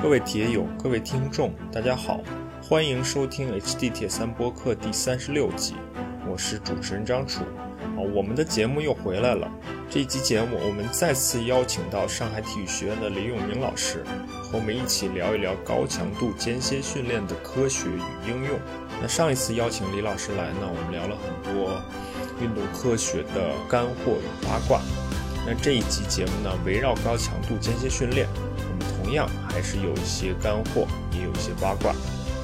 各位铁友，各位听众，大家好，欢迎收听 HD 铁三播客第三十六集，我是主持人张楚。啊，我们的节目又回来了。这一集节目，我们再次邀请到上海体育学院的李永明老师，和我们一起聊一聊高强度间歇训练的科学与应用。那上一次邀请李老师来呢，我们聊了很多运动科学的干货与八卦。那这一集节目呢，围绕高强度间歇训练，同样还是有一些干货，也有一些八卦。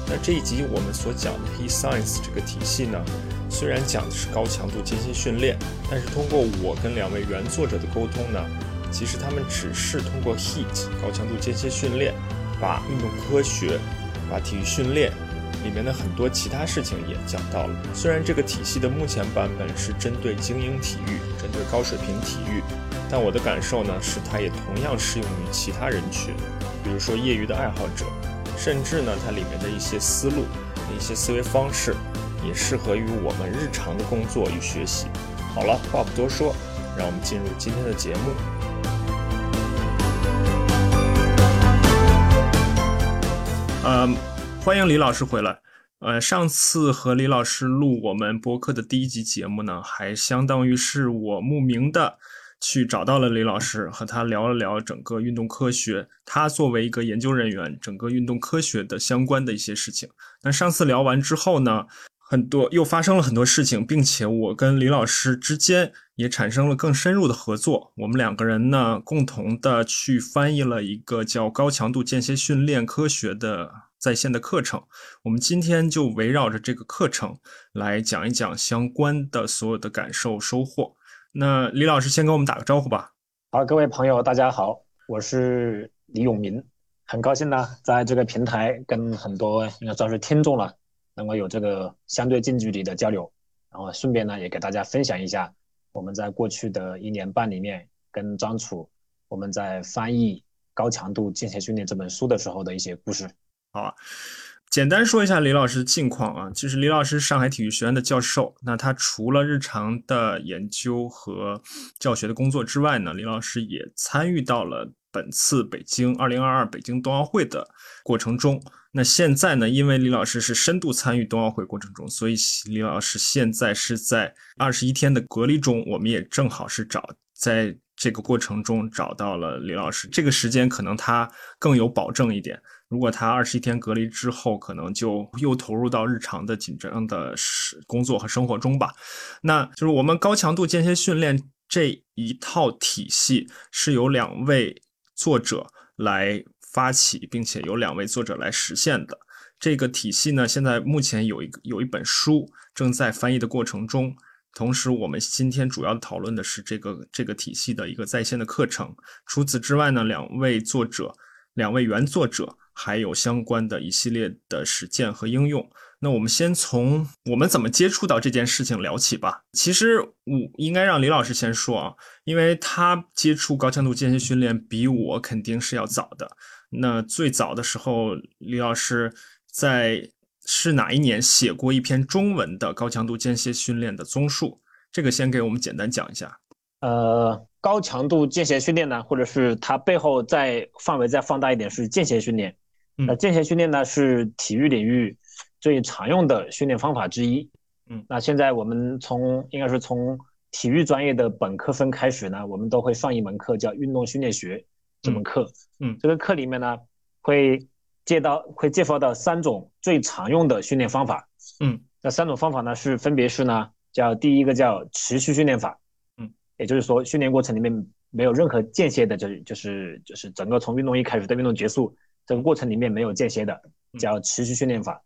那这一集我们所讲的 P Science 这个体系呢，虽然讲的是高强度间歇训练，但是通过我跟两位原作者的沟通呢，其实他们只是通过 HEAT 高强度间歇训练，把运动科学、把体育训练里面的很多其他事情也讲到了。虽然这个体系的目前版本是针对精英体育、针对高水平体育，但我的感受呢，是它也同样适用于其他人群，比如说业余的爱好者。甚至呢，它里面的一些思路、一些思维方式，也适合于我们日常的工作与学习。好了，话不多说，让我们进入今天的节目。呃，欢迎李老师回来。呃，上次和李老师录我们播客的第一集节目呢，还相当于是我慕名的。去找到了李老师，和他聊了聊整个运动科学。他作为一个研究人员，整个运动科学的相关的一些事情。那上次聊完之后呢，很多又发生了很多事情，并且我跟李老师之间也产生了更深入的合作。我们两个人呢，共同的去翻译了一个叫《高强度间歇训练科学》的在线的课程。我们今天就围绕着这个课程来讲一讲相关的所有的感受收获。那李老师先跟我们打个招呼吧。好，各位朋友，大家好，我是李永明，很高兴呢，在这个平台跟很多应该算是听众了，能够有这个相对近距离的交流，然后顺便呢，也给大家分享一下我们在过去的一年半里面跟张楚我们在翻译《高强度间歇训练》这本书的时候的一些故事。好啊。简单说一下李老师的近况啊，其实李老师上海体育学院的教授。那他除了日常的研究和教学的工作之外呢，李老师也参与到了本次北京2022北京冬奥会的过程中。那现在呢，因为李老师是深度参与冬奥会过程中，所以李老师现在是在二十一天的隔离中。我们也正好是找在这个过程中找到了李老师，这个时间可能他更有保证一点。如果他二十一天隔离之后，可能就又投入到日常的紧张的工作和生活中吧。那就是我们高强度间歇训练这一套体系是由两位作者来发起，并且由两位作者来实现的。这个体系呢，现在目前有一个有一本书正在翻译的过程中。同时，我们今天主要讨论的是这个这个体系的一个在线的课程。除此之外呢，两位作者，两位原作者。还有相关的一系列的实践和应用。那我们先从我们怎么接触到这件事情聊起吧。其实我应该让李老师先说啊，因为他接触高强度间歇训练比我肯定是要早的。那最早的时候，李老师在是哪一年写过一篇中文的高强度间歇训练的综述？这个先给我们简单讲一下。呃，高强度间歇训练呢，或者是它背后再范围再放大一点，是间歇训练。那间歇训练呢是体育领域最常用的训练方法之一。嗯，那现在我们从应该是从体育专业的本科分开始呢，我们都会上一门课叫运动训练学这门课。嗯，这个课里面呢会介到会介绍到三种最常用的训练方法。嗯，那三种方法呢是分别是呢叫第一个叫持续训练法。嗯，也就是说训练过程里面没有任何间歇的，就是就是就是整个从运动一开始到运动结束。这个过程里面没有间歇的，叫持续训练法。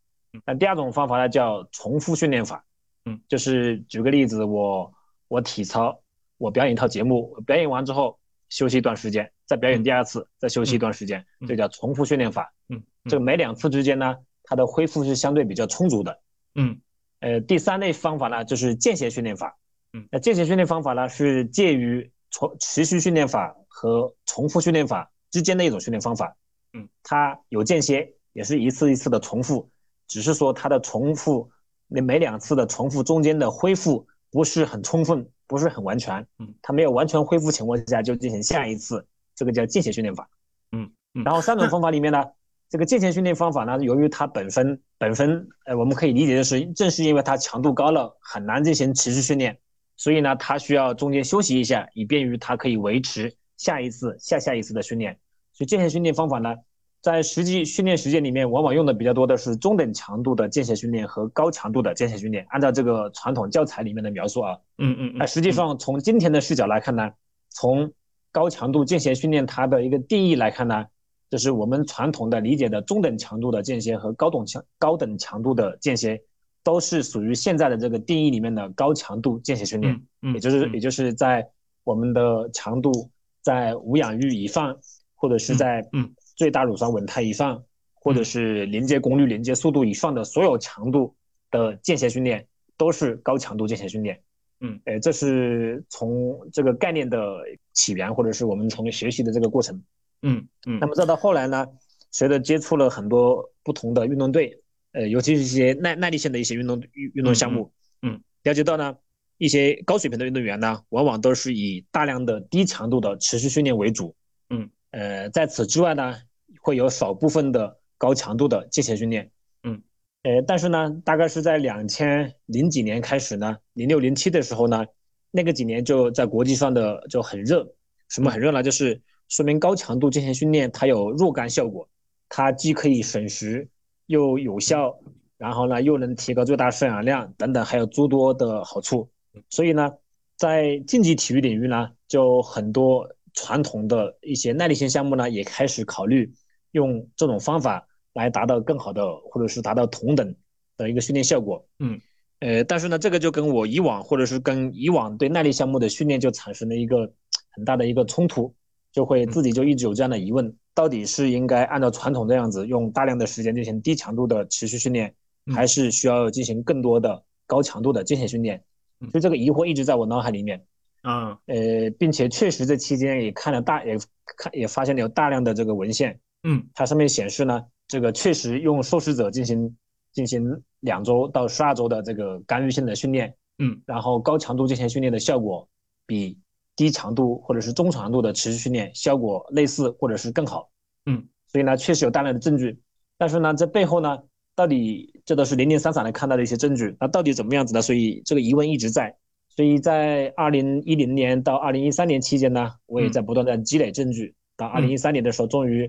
那第二种方法呢，叫重复训练法。嗯，就是举个例子，我我体操，我表演一套节目，表演完之后休息一段时间，再表演第二次，再休息一段时间，这叫重复训练法。嗯，这个每两次之间呢，它的恢复是相对比较充足的。嗯，呃，第三类方法呢，就是间歇训练法。嗯，那间歇训练方法呢，是介于重持续训练法和重复训练法之间的一种训练方法。嗯，它有间歇，也是一次一次的重复，只是说它的重复，那每两次的重复中间的恢复不是很充分，不是很完全。嗯，它没有完全恢复情况下就进行下一次，这个叫间歇训练法。嗯，然后三种方法里面呢，这个间歇训练方法呢，由于它本身本身，呃，我们可以理解的是，正是因为它强度高了，很难进行持续训练，所以呢，它需要中间休息一下，以便于它可以维持下一次、下下一次的训练。所以间歇训练方法呢，在实际训练实践里面，往往用的比较多的是中等强度的间歇训练和高强度的间歇训练。按照这个传统教材里面的描述啊，嗯嗯，那实际上从今天的视角来看呢，从高强度间歇训练它的一个定义来看呢。就是我们传统的理解的中等强度的间歇和高等强高等强度的间歇，都是属于现在的这个定义里面的高强度间歇训练。嗯，也就是也就是在我们的强度在无氧域以放，或者是在嗯。最大乳酸稳态以上，或者是连接功率、连接速度以上的所有强度的间歇训练，都是高强度间歇训练。嗯，哎，这是从这个概念的起源，或者是我们从学习的这个过程。嗯嗯，那么再到后来呢，随着接触了很多不同的运动队，呃，尤其是一些耐耐力性的一些运动运运动项目，嗯，了解到呢，一些高水平的运动员呢，往往都是以大量的低强度的持续训练为主，嗯，呃，在此之外呢，会有少部分的高强度的间歇训练，嗯，呃，但是呢，大概是在两千零几年开始呢，零六零七的时候呢，那个几年就在国际上的就很热，什么很热呢？就是。说明高强度间歇训练它有若干效果，它既可以省时又有效，然后呢又能提高最大摄氧量等等，还有诸多的好处。所以呢，在竞技体育领域呢，就很多传统的一些耐力性项目呢，也开始考虑用这种方法来达到更好的，或者是达到同等的一个训练效果。嗯，呃，但是呢，这个就跟我以往或者是跟以往对耐力项目的训练就产生了一个很大的一个冲突。就会自己就一直有这样的疑问：到底是应该按照传统这样子用大量的时间进行低强度的持续训练，还是需要进行更多的高强度的间歇训练？所以这个疑惑一直在我脑海里面。啊，呃，并且确实这期间也看了大，也看也发现了有大量的这个文献。嗯，它上面显示呢，这个确实用受试者进行进行两周到十二周的这个干预性的训练，嗯，然后高强度进行训练的效果比。低强度或者是中强度的持续训练效果类似或者是更好，嗯，所以呢确实有大量的证据，但是呢这背后呢到底这都是零零散散的看到的一些证据，那到底怎么样子呢？所以这个疑问一直在，所以在二零一零年到二零一三年期间呢，我也在不断的积累证据，到二零一三年的时候，终于，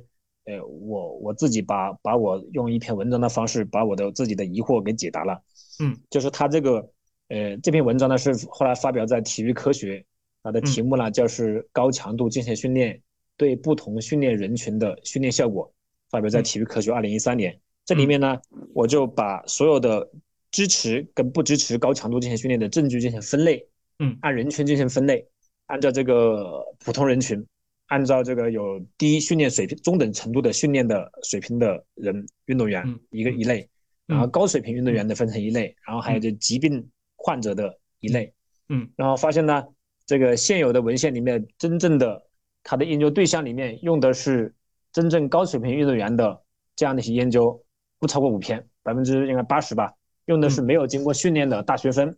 呃我我自己把把我用一篇文章的方式把我的自己的疑惑给解答了，嗯，就是他这个，呃这篇文章呢是后来发表在体育科学。它的题目呢，就是高强度间歇训练对不同训练人群的训练效果，发表在《体育科学》二零一三年。这里面呢，我就把所有的支持跟不支持高强度进行训练的证据进行分类，嗯，按人群进行分类，按照这个普通人群，按照这个有低训练水平、中等程度的训练的水平的人运动员一个一类，然后高水平运动员的分成一类，然后还有这疾病患者的一类，嗯，然后发现呢。这个现有的文献里面，真正的它的研究对象里面用的是真正高水平运动员的这样的一些研究，不超过五篇，百分之应该八十吧。用的是没有经过训练的大学生、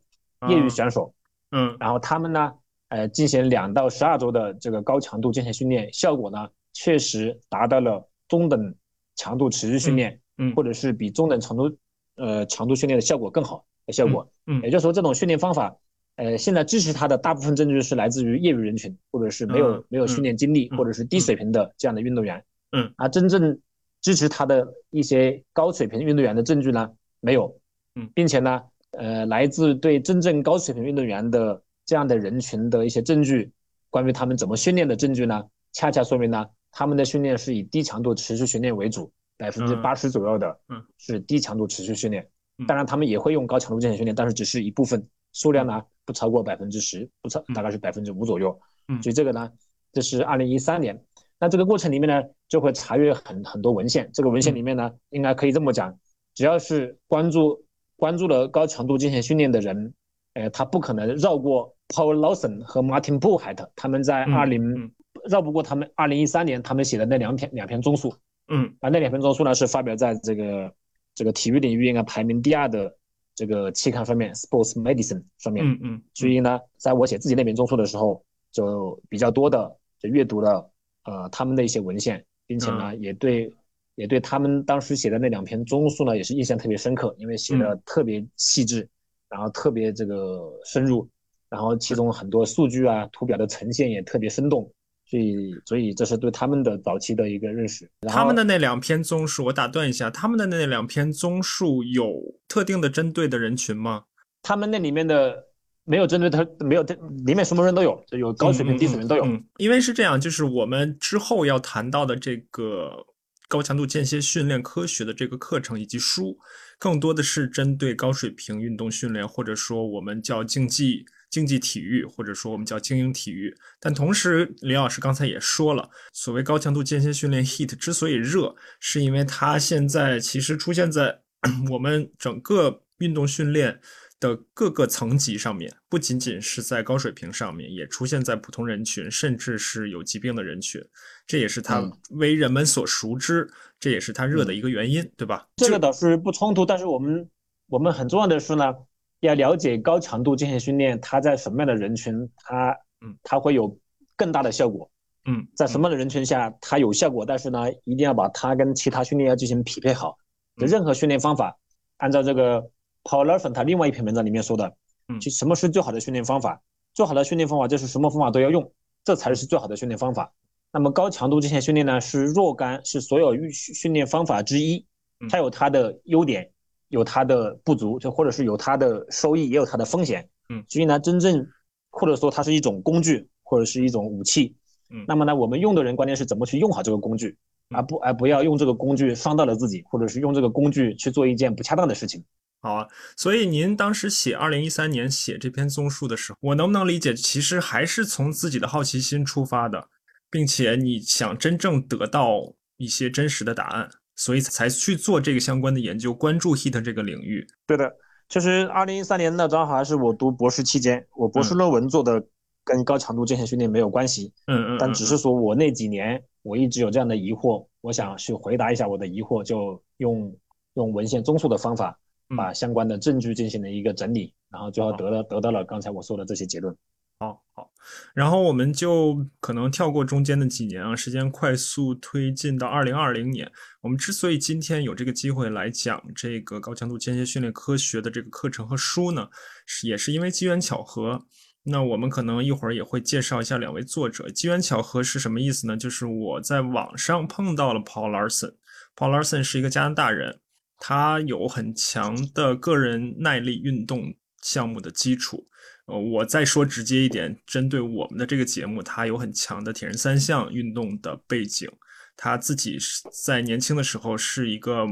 业余选手，嗯，然后他们呢，呃，进行两到十二周的这个高强度间歇训练，效果呢确实达到了中等强度持续训练，嗯，或者是比中等程度呃强度训练的效果更好的效果，嗯，也就是说这种训练方法。呃，现在支持它的大部分证据是来自于业余人群，或者是没有没有训练经历，或者是低水平的这样的运动员。嗯，而真正支持他的一些高水平运动员的证据呢，没有。嗯，并且呢，呃，来自对真正高水平运动员的这样的人群的一些证据，关于他们怎么训练的证据呢，恰恰说明呢，他们的训练是以低强度持续训练为主，百分之八十左右的，嗯，是低强度持续训练。当然，他们也会用高强度间歇训练，但是只是一部分，数量呢。不超过百分之十，不超大概是百分之五左右。嗯，所以这个呢，这是二零一三年。那这个过程里面呢，就会查阅很很多文献。这个文献里面呢，应该可以这么讲：只要是关注关注了高强度进行训练的人，呃，他不可能绕过 Paul Lawson 和 Martin b u h a t 他们在二零绕不过他们二零一三年他们写的那两篇两篇综述。嗯，啊，那两篇综述呢是发表在这个这个体育领域应该排名第二的。这个期刊上面，Sports Medicine 上面，嗯嗯，所以呢，在我写自己那篇综述的时候，就比较多的就阅读了呃他们的一些文献，并且呢，也对也对他们当时写的那两篇综述呢，也是印象特别深刻，因为写的特别细致，然后特别这个深入，然后其中很多数据啊、图表的呈现也特别生动，所以，所以这是对他们的早期的一个认识。他们的那两篇综述，我打断一下，他们的那两篇综述有特定的针对的人群吗？他们那里面的没有针对他，没有里面什么人都有，有高水平、低水平都有。因为是这样，就是我们之后要谈到的这个。高强度间歇训练科学的这个课程以及书，更多的是针对高水平运动训练，或者说我们叫竞技竞技体育，或者说我们叫精英体育。但同时，李老师刚才也说了，所谓高强度间歇训练 （heat） 之所以热，是因为它现在其实出现在 我们整个运动训练。的各个层级上面，不仅仅是在高水平上面，也出现在普通人群，甚至是有疾病的人群，这也是它为人们所熟知，这也是它热的一个原因，对吧？这个倒是不冲突，但是我们我们很重要的是呢，要了解高强度进行训练它在什么样的人群，它嗯，它会有更大的效果，嗯，在什么样的人群下它有效果，但是呢，一定要把它跟其他训练要进行匹配好，任何训练方法，按照这个。Paul 他另外一篇文章里面说的，嗯，就什么是最好的训练方法？最好的训练方法就是什么方法都要用，这才是最好的训练方法。那么高强度这些训练呢，是若干，是所有训训练方法之一，它有它的优点，有它的不足，就或者是有它的收益，也有它的风险。嗯，所以呢，真正或者说它是一种工具，或者是一种武器。嗯，那么呢，我们用的人关键是怎么去用好这个工具，而不而不要用这个工具伤到了自己，或者是用这个工具去做一件不恰当的事情。好啊，所以您当时写二零一三年写这篇综述的时候，我能不能理解，其实还是从自己的好奇心出发的，并且你想真正得到一些真实的答案，所以才去做这个相关的研究，关注 heat 这个领域。对的，其实二零一三年那正好还是我读博士期间，我博士论文做的跟高强度间歇训练没有关系，嗯嗯，但只是说我那几年我一直有这样的疑惑，我想去回答一下我的疑惑，就用用文献综述的方法。把相关的证据进行了一个整理，然后最后得了得到了刚才我说的这些结论。好好，然后我们就可能跳过中间的几年啊，时间快速推进到二零二零年。我们之所以今天有这个机会来讲这个高强度间歇训练科学的这个课程和书呢，是也是因为机缘巧合。那我们可能一会儿也会介绍一下两位作者。机缘巧合是什么意思呢？就是我在网上碰到了 Paul Larson，Paul Larson 是一个加拿大人。他有很强的个人耐力运动项目的基础，呃，我再说直接一点，针对我们的这个节目，他有很强的铁人三项运动的背景。他自己是在年轻的时候是一个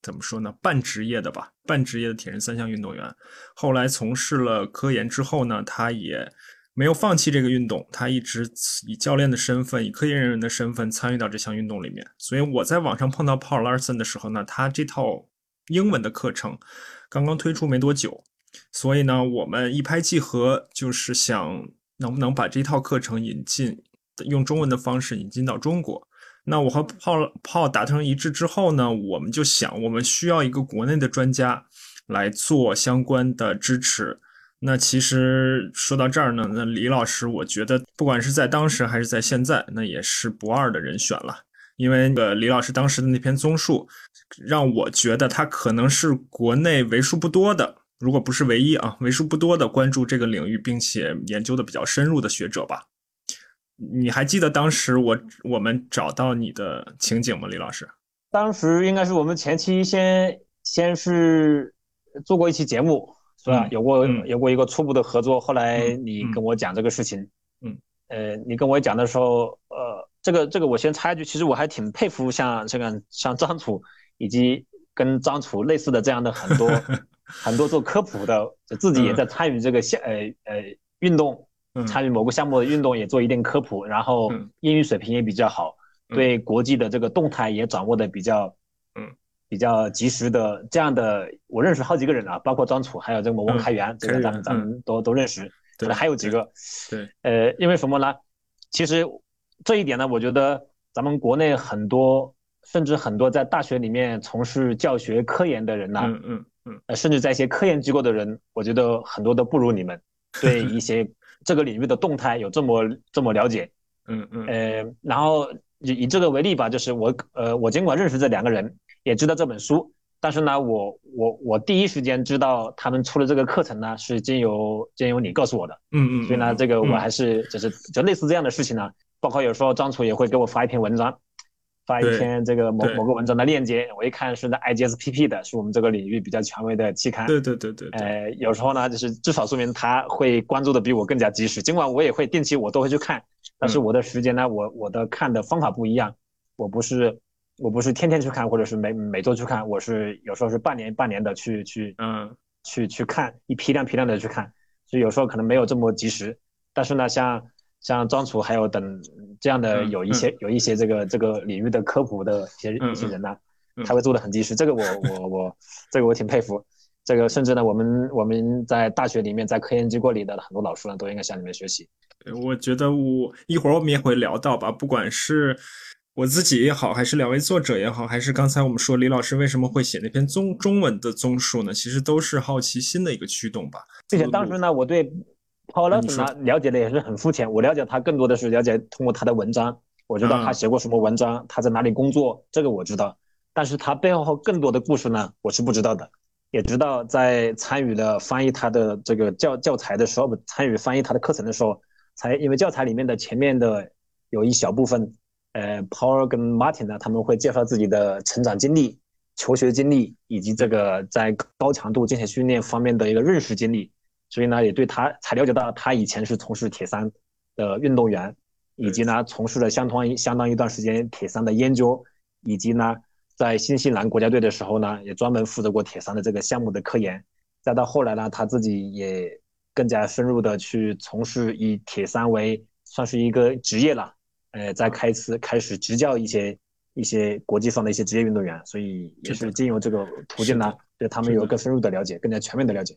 怎么说呢，半职业的吧，半职业的铁人三项运动员。后来从事了科研之后呢，他也没有放弃这个运动，他一直以教练的身份，以科研人员的身份参与到这项运动里面。所以我在网上碰到 Paul Larson 的时候呢，他这套。英文的课程刚刚推出没多久，所以呢，我们一拍即合，就是想能不能把这套课程引进，用中文的方式引进到中国。那我和泡泡达成一致之后呢，我们就想，我们需要一个国内的专家来做相关的支持。那其实说到这儿呢，那李老师，我觉得不管是在当时还是在现在，那也是不二的人选了。因为那个李老师当时的那篇综述，让我觉得他可能是国内为数不多的，如果不是唯一啊，为数不多的关注这个领域并且研究的比较深入的学者吧。你还记得当时我我们找到你的情景吗，李老师？当时应该是我们前期先先是做过一期节目，是吧？有过有过一个初步的合作，后来你跟我讲这个事情，嗯，呃，你跟我讲的时候，呃。这个这个我先插一句，其实我还挺佩服像这个像张楚以及跟张楚类似的这样的很多 很多做科普的，就自己也在参与这个项呃呃运动，参与某个项目的运动也做一定科普，然后英语水平也比较好，对国际的这个动态也掌握的比较嗯。比较及时的这样的，我认识好几个人啊，包括张楚还有这个王开元，这个咱们咱们都都认识，可能还有几个对。呃因为什么呢？其实。这一点呢，我觉得咱们国内很多，甚至很多在大学里面从事教学科研的人呐，嗯嗯嗯，呃，甚至在一些科研机构的人，我觉得很多都不如你们，对一些这个领域的动态有这么这么了解，嗯嗯，呃，然后以以这个为例吧，就是我呃，我尽管认识这两个人，也知道这本书，但是呢，我我我第一时间知道他们出了这个课程呢，是经由经由你告诉我的，嗯嗯，所以呢，这个我还是就是就类似这样的事情呢，包括有时候张楚也会给我发一篇文章。发一篇这个某某个文章的链接，我一看是在 IGSPP 的，是我们这个领域比较权威的期刊。对对对对。呃，有时候呢，就是至少说明他会关注的比我更加及时。尽管我也会定期，我都会去看，但是我的时间呢，我我的看的方法不一样。我不是我不是天天去看，或者是每每周去看，我是有时候是半年半年的去去嗯去去看一批量批量的去看，所以有时候可能没有这么及时。但是呢，像。像张楚还有等这样的有一些有一些这个这个领域的科普的一些一些人呢，他会做的很及时，这个我我我这个我挺佩服。这个甚至呢，我们我们在大学里面，在科研机构里的很多老师呢，都应该向你们学习。我觉得我一会儿我们也会聊到吧，不管是我自己也好，还是两位作者也好，还是刚才我们说李老师为什么会写那篇中中文的综述呢？其实都是好奇心的一个驱动吧。并且当时呢，我对。Paul l a s 呢，了解的也是很肤浅。我了解他更多的是了解通过他的文章，我知道他写过什么文章，他在哪里工作，这个我知道。但是他背后更多的故事呢，我是不知道的。也知道在参与了翻译他的这个教教材的时候，参与翻译他的课程的时候，才因为教材里面的前面的有一小部分，呃，Paul 跟 Martin 呢，他们会介绍自己的成长经历、求学经历，以及这个在高强度进行训练方面的一个认识经历。所以呢，也对他才了解到，他以前是从事铁三的运动员，以及呢，从事了相当相当一段时间铁三的研究，以及呢，在新西兰国家队的时候呢，也专门负责过铁三的这个项目的科研。再到后来呢，他自己也更加深入的去从事以铁三为算是一个职业了，呃，在开始开始执教一些一些国际上的一些职业运动员，所以也是经由这个途径呢。对他们有更深入的了解，更加全面的了解。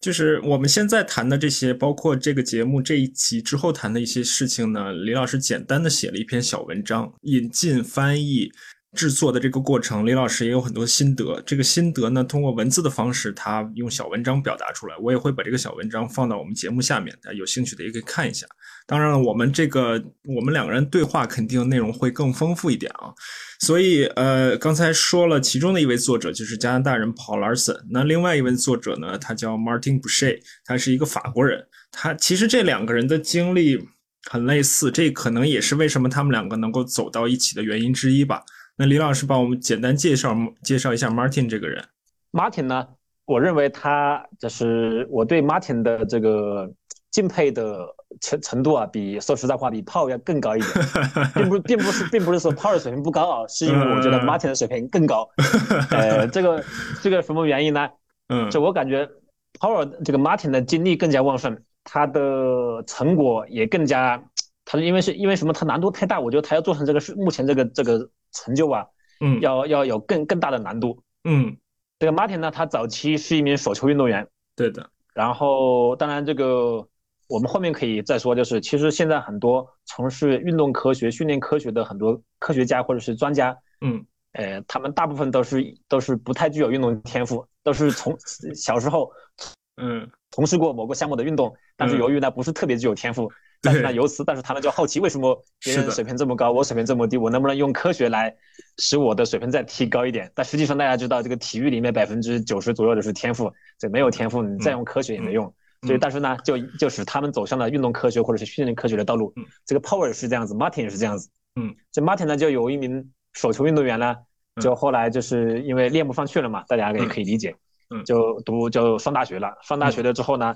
就是我们现在谈的这些，包括这个节目这一集之后谈的一些事情呢，李老师简单的写了一篇小文章，引进、翻译、制作的这个过程，李老师也有很多心得。这个心得呢，通过文字的方式，他用小文章表达出来。我也会把这个小文章放到我们节目下面，大家有兴趣的也可以看一下。当然了，我们这个我们两个人对话肯定内容会更丰富一点啊。所以，呃，刚才说了其中的一位作者就是加拿大人 Paul Larson，那另外一位作者呢，他叫 Martin Boucher，他是一个法国人。他其实这两个人的经历很类似，这可能也是为什么他们两个能够走到一起的原因之一吧。那李老师帮我们简单介绍介绍一下 Martin 这个人。Martin 呢，我认为他就是我对 Martin 的这个敬佩的。程程度啊，比说实在话，比 Paul 要更高一点，并不并不是并不是说 Paul 的水平不高啊，是因为我觉得 Martin 的水平更高。呃，这个这个什么原因呢？嗯，就我感觉 Paul 这个 Martin 的精力更加旺盛，他的成果也更加，他因为是因为什么？他难度太大，我觉得他要做成这个是目前这个这个成就啊，嗯，要要有更更大的难度。嗯，这个 Martin 呢，他早期是一名手球运动员，对的，然后当然这个。我们后面可以再说，就是其实现在很多从事运动科学、训练科学的很多科学家或者是专家，嗯，呃，他们大部分都是都是不太具有运动天赋，都是从 小时候，嗯，从事过某个项目的运动，但是由于呢不是特别具有天赋，但是呢由此，但是他们就好奇为什么别人水平这么高，我水平这么低，我能不能用科学来使我的水平再提高一点？但实际上大家知道，这个体育里面百分之九十左右的是天赋，这没有天赋你再用科学也没用。所以，但是呢，就就使他们走向了运动科学或者是训练科学的道路。嗯，这个 Power 是这样子，Martin 也是这样子。嗯，这 Martin 呢，就有一名手球运动员呢，就后来就是因为练不上去了嘛，大家也可以理解。嗯，就读就上大学了。上大学了之后呢，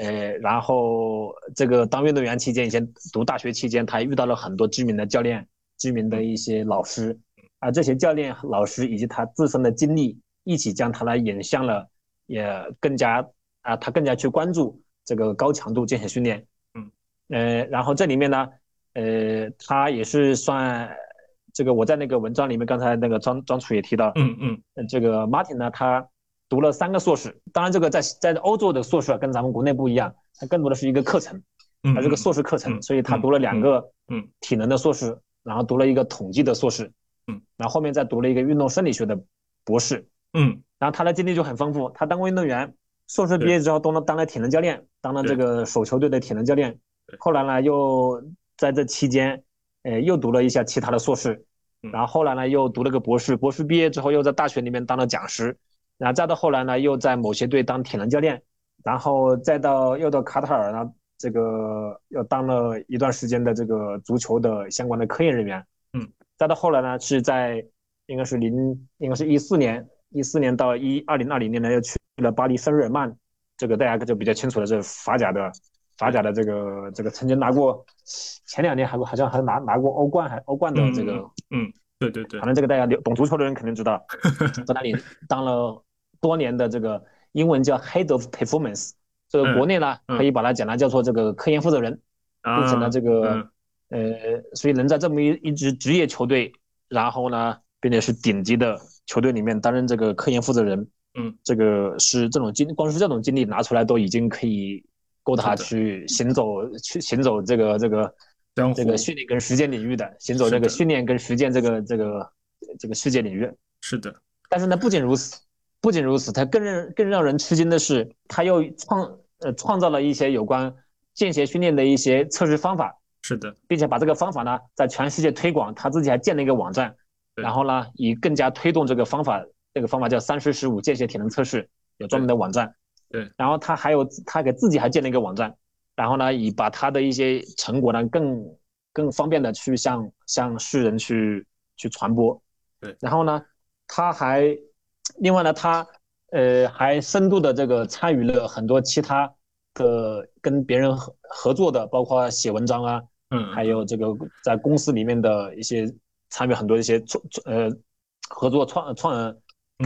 呃，然后这个当运动员期间，以前读大学期间，他遇到了很多知名的教练、知名的一些老师，啊，这些教练、老师以及他自身的经历，一起将他来引向了，也更加。啊，他更加去关注这个高强度健身训练，嗯，呃，然后这里面呢，呃，他也是算这个我在那个文章里面，刚才那个张张楚也提到，嗯嗯，这个 Martin 呢，他读了三个硕士，当然这个在在欧洲的硕士跟咱们国内不一样，它更多的是一个课程，它是个硕士课程，所以他读了两个，嗯，体能的硕士，然后读了一个统计的硕士，嗯，然后后面再读了一个运动生理学的博士，嗯，然后他的经历就很丰富，他当过运动员。硕士毕业之后，当了当了体能教练，当了这个手球队的体能教练。后来呢，又在这期间，呃，又读了一下其他的硕士，然后后来呢又读了个博士，博士毕业之后又在大学里面当了讲师，然后再到后来呢又在某些队当体能教练，然后再到又到卡塔尔呢，这个又当了一段时间的这个足球的相关的科研人员，嗯，再到后来呢是在应该是零应该是一四年一四年到一二零二零年呢又去了巴黎圣日耳曼，这个大家就比较清楚了，是法甲的。法甲的这个这个曾经拿过，前两年还好像还拿拿过欧冠还欧冠的这个，嗯，对对对，反正这个大家懂足球的人肯定知道，在那里当了多年的这个英文叫 Head of Performance，这个国内呢可以把它简单叫做这个科研负责人，并且呢这个呃，所以能在这么一一支职业球队，然后呢并且是顶级的球队里面担任这个科研负责人，嗯，这个是这种经光是这种经历拿出来都已经可以。够他去行走，去行走这个这个这个训练跟实践领域的，行走这个训练跟实践这个这个这个世界领域。是的，但是呢，不仅如此，不仅如此，他更让更让人吃惊的是，他又创呃创造了一些有关间歇训练的一些测试方法。是的，并且把这个方法呢在全世界推广，他自己还建了一个网站，然后呢以更加推动这个方法，这个方法叫三十十五间歇体能测试，有专门的网站。对，然后他还有他给自己还建了一个网站，然后呢，以把他的一些成果呢更更方便的去向向世人去去传播。对，然后呢，他还另外呢，他呃还深度的这个参与了很多其他的跟别人合合作的，包括写文章啊，嗯，还有这个在公司里面的一些参与很多一些创呃合作创创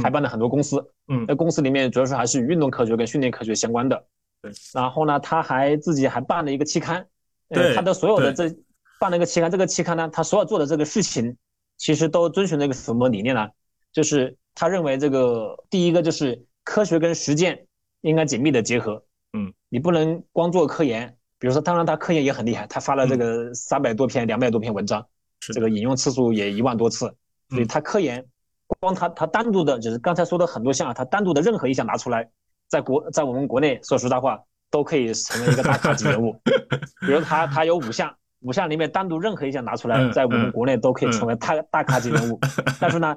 开办了很多公司。嗯，在公司里面主要是还是与运动科学跟训练科学相关的。对，然后呢，他还自己还办了一个期刊。对，他的所有的这办了一个期刊，这个期刊呢，他所有做的这个事情，其实都遵循了一个什么理念呢？就是他认为这个第一个就是科学跟实践应该紧密的结合。嗯，你不能光做科研。比如说，当然他科研也很厉害，他发了这个三百多篇、两百多篇文章，这个引用次数也一万多次，所以他科研。光他他单独的，就是刚才说的很多项，他单独的任何一项拿出来，在国在我们国内说实在话，都可以成为一个大咖级人物。比如他他有五项，五项里面单独任何一项拿出来，在我们国内都可以成为大大咖级人物。但是呢，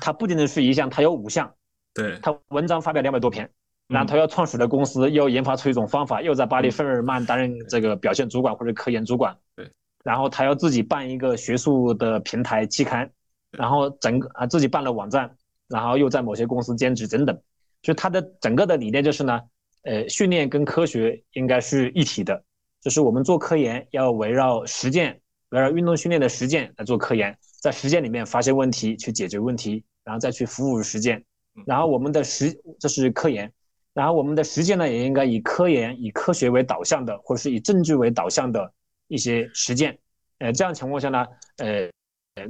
他不仅仅是一项，他有五项。对，他文章发表两百多篇，然后他又创始了公司，又研发出一种方法，又在巴黎费尔曼担任这个表现主管或者科研主管。对，然后他要自己办一个学术的平台期刊。然后整个啊自己办了网站，然后又在某些公司兼职等等，就他的整个的理念就是呢，呃，训练跟科学应该是一体的，就是我们做科研要围绕实践，围绕运动训练的实践来做科研，在实践里面发现问题去解决问题，然后再去服务实践，然后我们的实这是科研，然后我们的实践呢也应该以科研以科学为导向的，或者是以证据为导向的一些实践，呃，这样情况下呢，呃。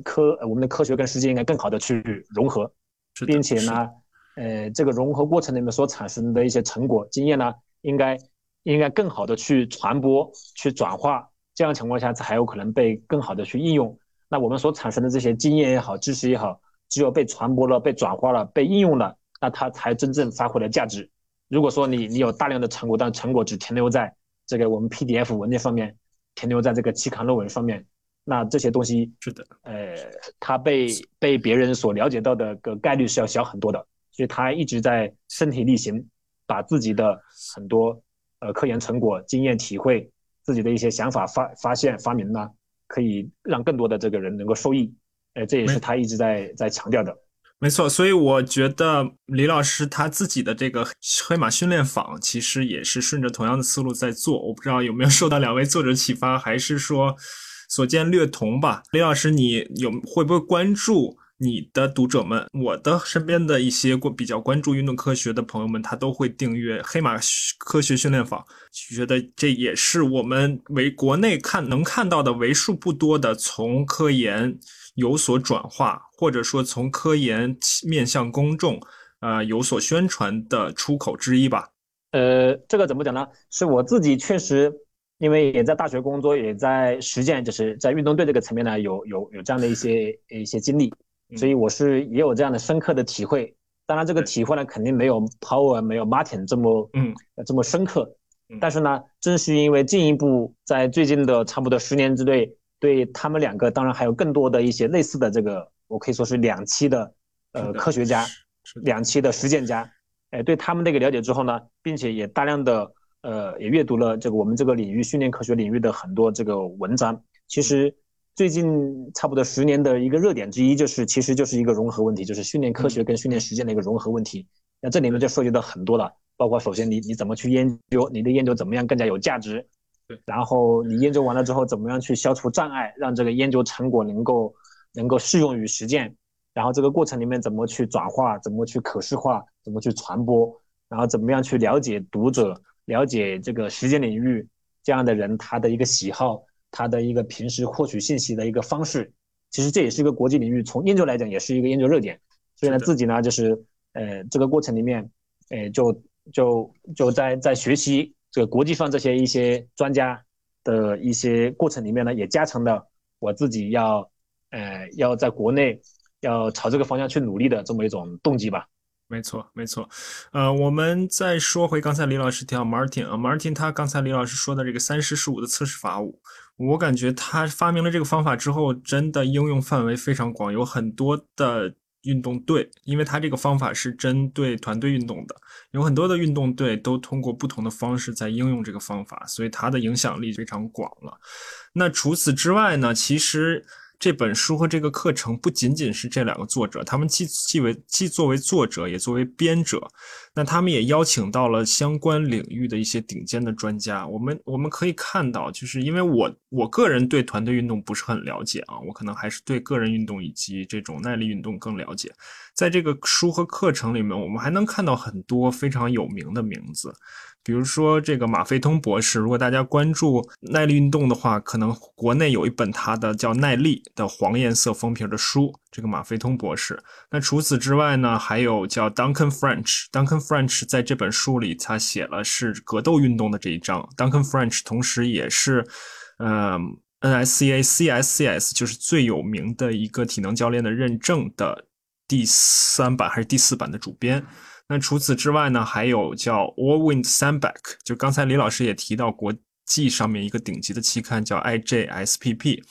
科我们的科学跟实践应该更好的去融合，并且呢，呃，这个融合过程里面所产生的一些成果经验呢，应该应该更好的去传播、去转化，这样情况下才有可能被更好的去应用。那我们所产生的这些经验也好、知识也好，只有被传播了、被转化了、被应用了，那它才真正发挥了价值。如果说你你有大量的成果，但成果只停留在这个我们 PDF 文件上面，停留在这个期刊论文上面。那这些东西是的，呃，它被被别人所了解到的个概率是要小很多的，所以他一直在身体力行，把自己的很多呃科研成果、经验体会、自己的一些想法发发现、发明呢，可以让更多的这个人能够受益，呃，这也是他一直在在强调的。没错，所以我觉得李老师他自己的这个黑马训练坊，其实也是顺着同样的思路在做。我不知道有没有受到两位作者启发，还是说。所见略同吧，李老师，你有会不会关注你的读者们？我的身边的一些过比较关注运动科学的朋友们，他都会订阅黑马科学训练坊，觉得这也是我们为国内看能看到的为数不多的从科研有所转化，或者说从科研面向公众，呃有所宣传的出口之一吧。呃，这个怎么讲呢？是我自己确实。因为也在大学工作，也在实践，就是在运动队这个层面呢，有有有这样的一些一些经历，所以我是也有这样的深刻的体会。当然，这个体会呢，肯定没有 Power 没有 Martin 这么嗯这么深刻。但是呢，正是因为进一步在最近的差不多十年之内，对他们两个，当然还有更多的一些类似的这个，我可以说是两期的呃科学家，两期的实践家，哎，对他们的一个了解之后呢，并且也大量的呃也阅读了这个我们这个领域训练科学领域的很多这个文章。其实最近差不多十年的一个热点之一，就是其实就是一个融合问题，就是训练科学跟训练实践的一个融合问题。那这里面就涉及到很多了，包括首先你你怎么去研究，你的研究怎么样更加有价值。对，然后你研究完了之后，怎么样去消除障碍，让这个研究成果能够能够适用于实践？然后这个过程里面怎么去转化，怎么去可视化，怎么去传播？然后怎么样去了解读者，了解这个实践领域这样的人他的一个喜好，他的一个平时获取信息的一个方式？其实这也是一个国际领域，从研究来讲也是一个研究热点。所以呢，自己呢就是呃这个过程里面，呃就就就在在学习。这个国际上这些一些专家的一些过程里面呢，也加强了我自己要，呃，要在国内要朝这个方向去努力的这么一种动机吧。没错，没错。呃，我们再说回刚才李老师提到 Martin 啊，Martin 他刚才李老师说的这个三十十五的测试法五，我感觉他发明了这个方法之后，真的应用范围非常广，有很多的。运动队，因为他这个方法是针对团队运动的，有很多的运动队都通过不同的方式在应用这个方法，所以他的影响力非常广了。那除此之外呢？其实。这本书和这个课程不仅仅是这两个作者，他们既既为既作为作者，也作为编者。那他们也邀请到了相关领域的一些顶尖的专家。我们我们可以看到，就是因为我我个人对团队运动不是很了解啊，我可能还是对个人运动以及这种耐力运动更了解。在这个书和课程里面，我们还能看到很多非常有名的名字。比如说这个马飞通博士，如果大家关注耐力运动的话，可能国内有一本他的叫《耐力》的黄颜色封皮的书。这个马飞通博士。那除此之外呢，还有叫 Duncan French。Duncan French 在这本书里，他写了是格斗运动的这一章。Duncan French 同时也是，呃，NSCA CSCS 就是最有名的一个体能教练的认证的第三版还是第四版的主编。那除此之外呢，还有叫 Allwind Sandback，就刚才李老师也提到，国际上面一个顶级的期刊叫 IJSPP，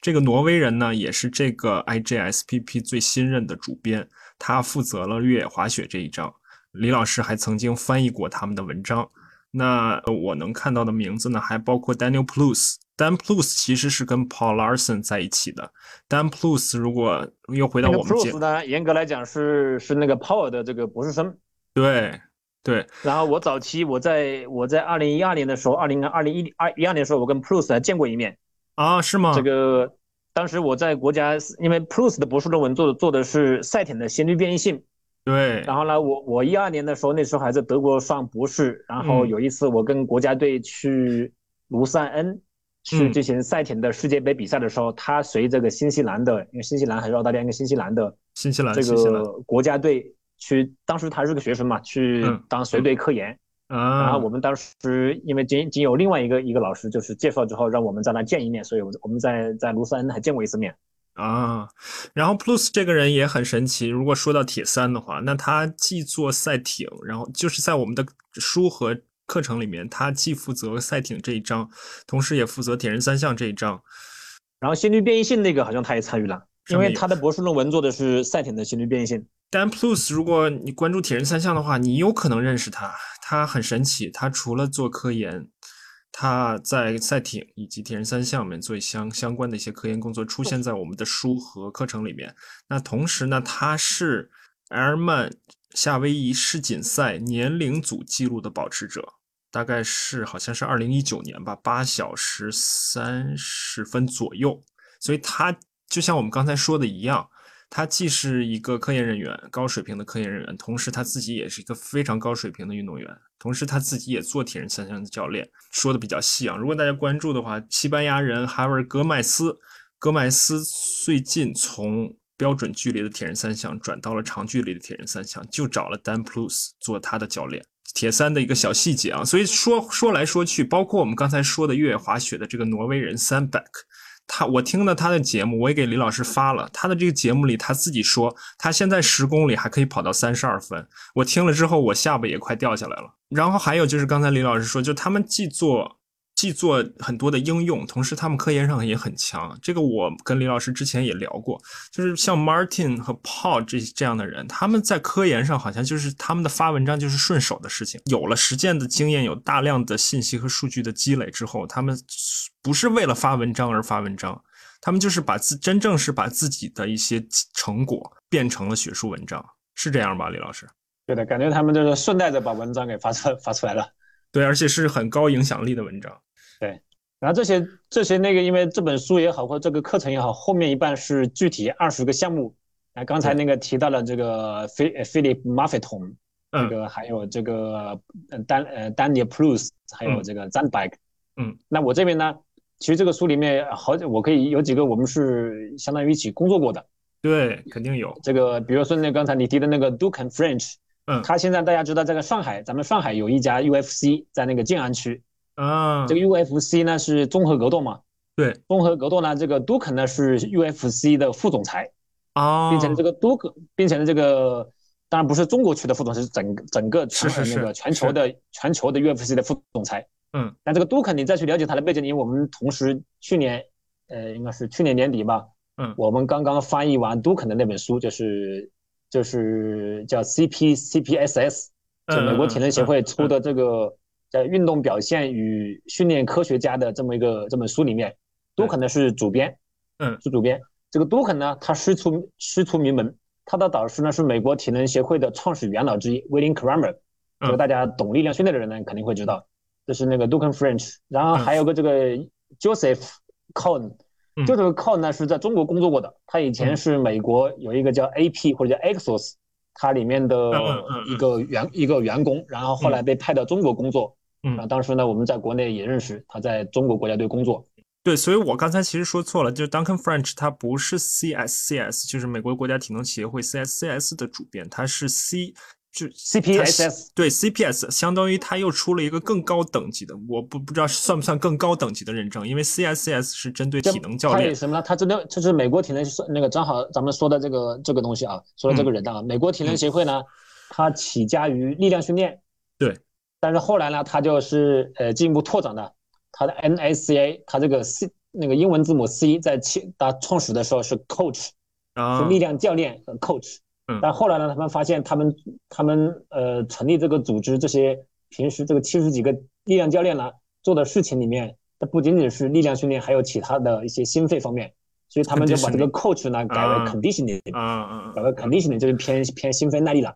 这个挪威人呢也是这个 IJSPP 最新任的主编，他负责了越野滑雪这一章。李老师还曾经翻译过他们的文章。那我能看到的名字呢，还包括 Daniel Plus，Dan Plus 其实是跟 Paul Larson 在一起的。Dan Plus 如果又回到我们，Plus 呢，严格来讲是是那个 Paul 的这个博士生。对对，然后我早期我在我在二零一二年的时候，二零二零一二一二年的时候，我跟 Plus 还见过一面啊，是吗？这个当时我在国家，因为 Plus 的博士论文做的做的是赛艇的心率变异性，对。然后呢，我我一二年的时候，那时候还在德国上博士，然后有一次我跟国家队去卢塞恩去进行赛艇的世界杯比赛的时候，他随这个新西兰的，因为新西兰还是澳大利亚跟新西兰的新西兰这个国家队。去，当时他是个学生嘛，去当随队科研啊。然后我们当时因为仅仅有另外一个一个老师就是介绍之后，让我们在那见一面，所以我我们在在卢塞恩还见过一次面啊。然后 Plus 这个人也很神奇，如果说到铁三的话，那他既做赛艇，然后就是在我们的书和课程里面，他既负责赛艇这一章，同时也负责铁人三项这一章。然后心率变异性那个好像他也参与了，因为他的博士论文做的是赛艇的心率变异性。Dan Plus，如果你关注铁人三项的话，你有可能认识他。他很神奇，他除了做科研，他在赛艇以及铁人三项里面做相相关的一些科研工作，出现在我们的书和课程里面。那同时呢，他是埃尔曼夏威夷世锦赛年龄组记录的保持者，大概是好像是二零一九年吧，八小时三十分左右。所以他就像我们刚才说的一样。他既是一个科研人员，高水平的科研人员，同时他自己也是一个非常高水平的运动员，同时他自己也做铁人三项的教练。说的比较细啊，如果大家关注的话，西班牙人哈维尔·戈麦斯，戈麦斯最近从标准距离的铁人三项转到了长距离的铁人三项，就找了 Dan Plus 做他的教练。铁三的一个小细节啊，所以说说来说去，包括我们刚才说的越野滑雪的这个挪威人 Sandback。他我听了他的节目，我也给李老师发了。他的这个节目里，他自己说，他现在十公里还可以跑到三十二分。我听了之后，我下巴也快掉下来了。然后还有就是刚才李老师说，就他们既做。既做很多的应用，同时他们科研上也很强。这个我跟李老师之前也聊过，就是像 Martin 和 Paul 这这样的人，他们在科研上好像就是他们的发文章就是顺手的事情。有了实践的经验，有大量的信息和数据的积累之后，他们不是为了发文章而发文章，他们就是把自真正是把自己的一些成果变成了学术文章，是这样吧，李老师？对的，感觉他们就是顺带着把文章给发出发出来了。对，而且是很高影响力的文章。对，然后这些这些那个，因为这本书也好，或者这个课程也好，后面一半是具体二十个项目。啊，刚才那个提到了这个菲菲利普马菲同，这个还有这个丹呃丹尼尔普鲁斯，还有这个赞拜克。嗯，那我这边呢，其实这个书里面好，我可以有几个我们是相当于一起工作过的。对，肯定有这个，比如说那刚才你提的那个 Duke and French。嗯，他现在大家知道，这个上海，咱们上海有一家 UFC 在那个静安区啊。这个 UFC 呢是综合格斗嘛？对，综合格斗呢，这个杜肯呢是 UFC 的副总裁啊，并且这个杜肯，并且这个当然不是中国区的副总裁，是整整个全那个全球的全球的 UFC 的副总裁。嗯，但这个杜肯，你再去了解他的背景，因为我们同时去年，呃，应该是去年年底吧，嗯，我们刚刚翻译完杜肯的那本书，就是。就是叫 CP CPSS，就美国体能协会出的这个在运动表现与训练科学家的这么一个这本书里面，杜肯呢是主编，嗯，是主编。这个杜肯呢，他师出师出名门，他的导师呢是美国体能协会的创始元老之一 William Kramer，这个大家懂力量训练的人呢肯定会知道，这是那个杜肯 French，然后还有个这个 Joseph Cohn。就这个 Con 呢是在中国工作过的，他以前是美国有一个叫 AP 或者叫 Exos，它里面的一个员一个员工，然后后来被派到中国工作。嗯，那，当时呢我们在国内也认识，他在中国国家队工作。对，所以我刚才其实说错了，就是 Duncan French 他不是 CSCS，就是美国国家体能协会 CSCS 的主编，他是 C。就 CPSS 对 CPS 相当于他又出了一个更高等级的，我不不知道算不算更高等级的认证，因为 CSCS 是针对体能教练。什么呢？他针对就是美国体能那个正好咱们说的这个这个东西啊，说的这个人啊，美国体能协会呢，它起家于力量训练，对，但是后来呢，它就是呃进一步拓展的，它的 NACA，它这个 C 那个英文字母 C 在起它创始的时候是 Coach，是力量教练和 Coach。但后来呢，他们发现他们他们呃成立这个组织，这些平时这个七十几个力量教练呢做的事情里面，它不仅仅是力量训练，还有其他的一些心肺方面，所以他们就把这个 coach 呢改为 conditioning，改为 conditioning 就是偏偏心肺耐力了。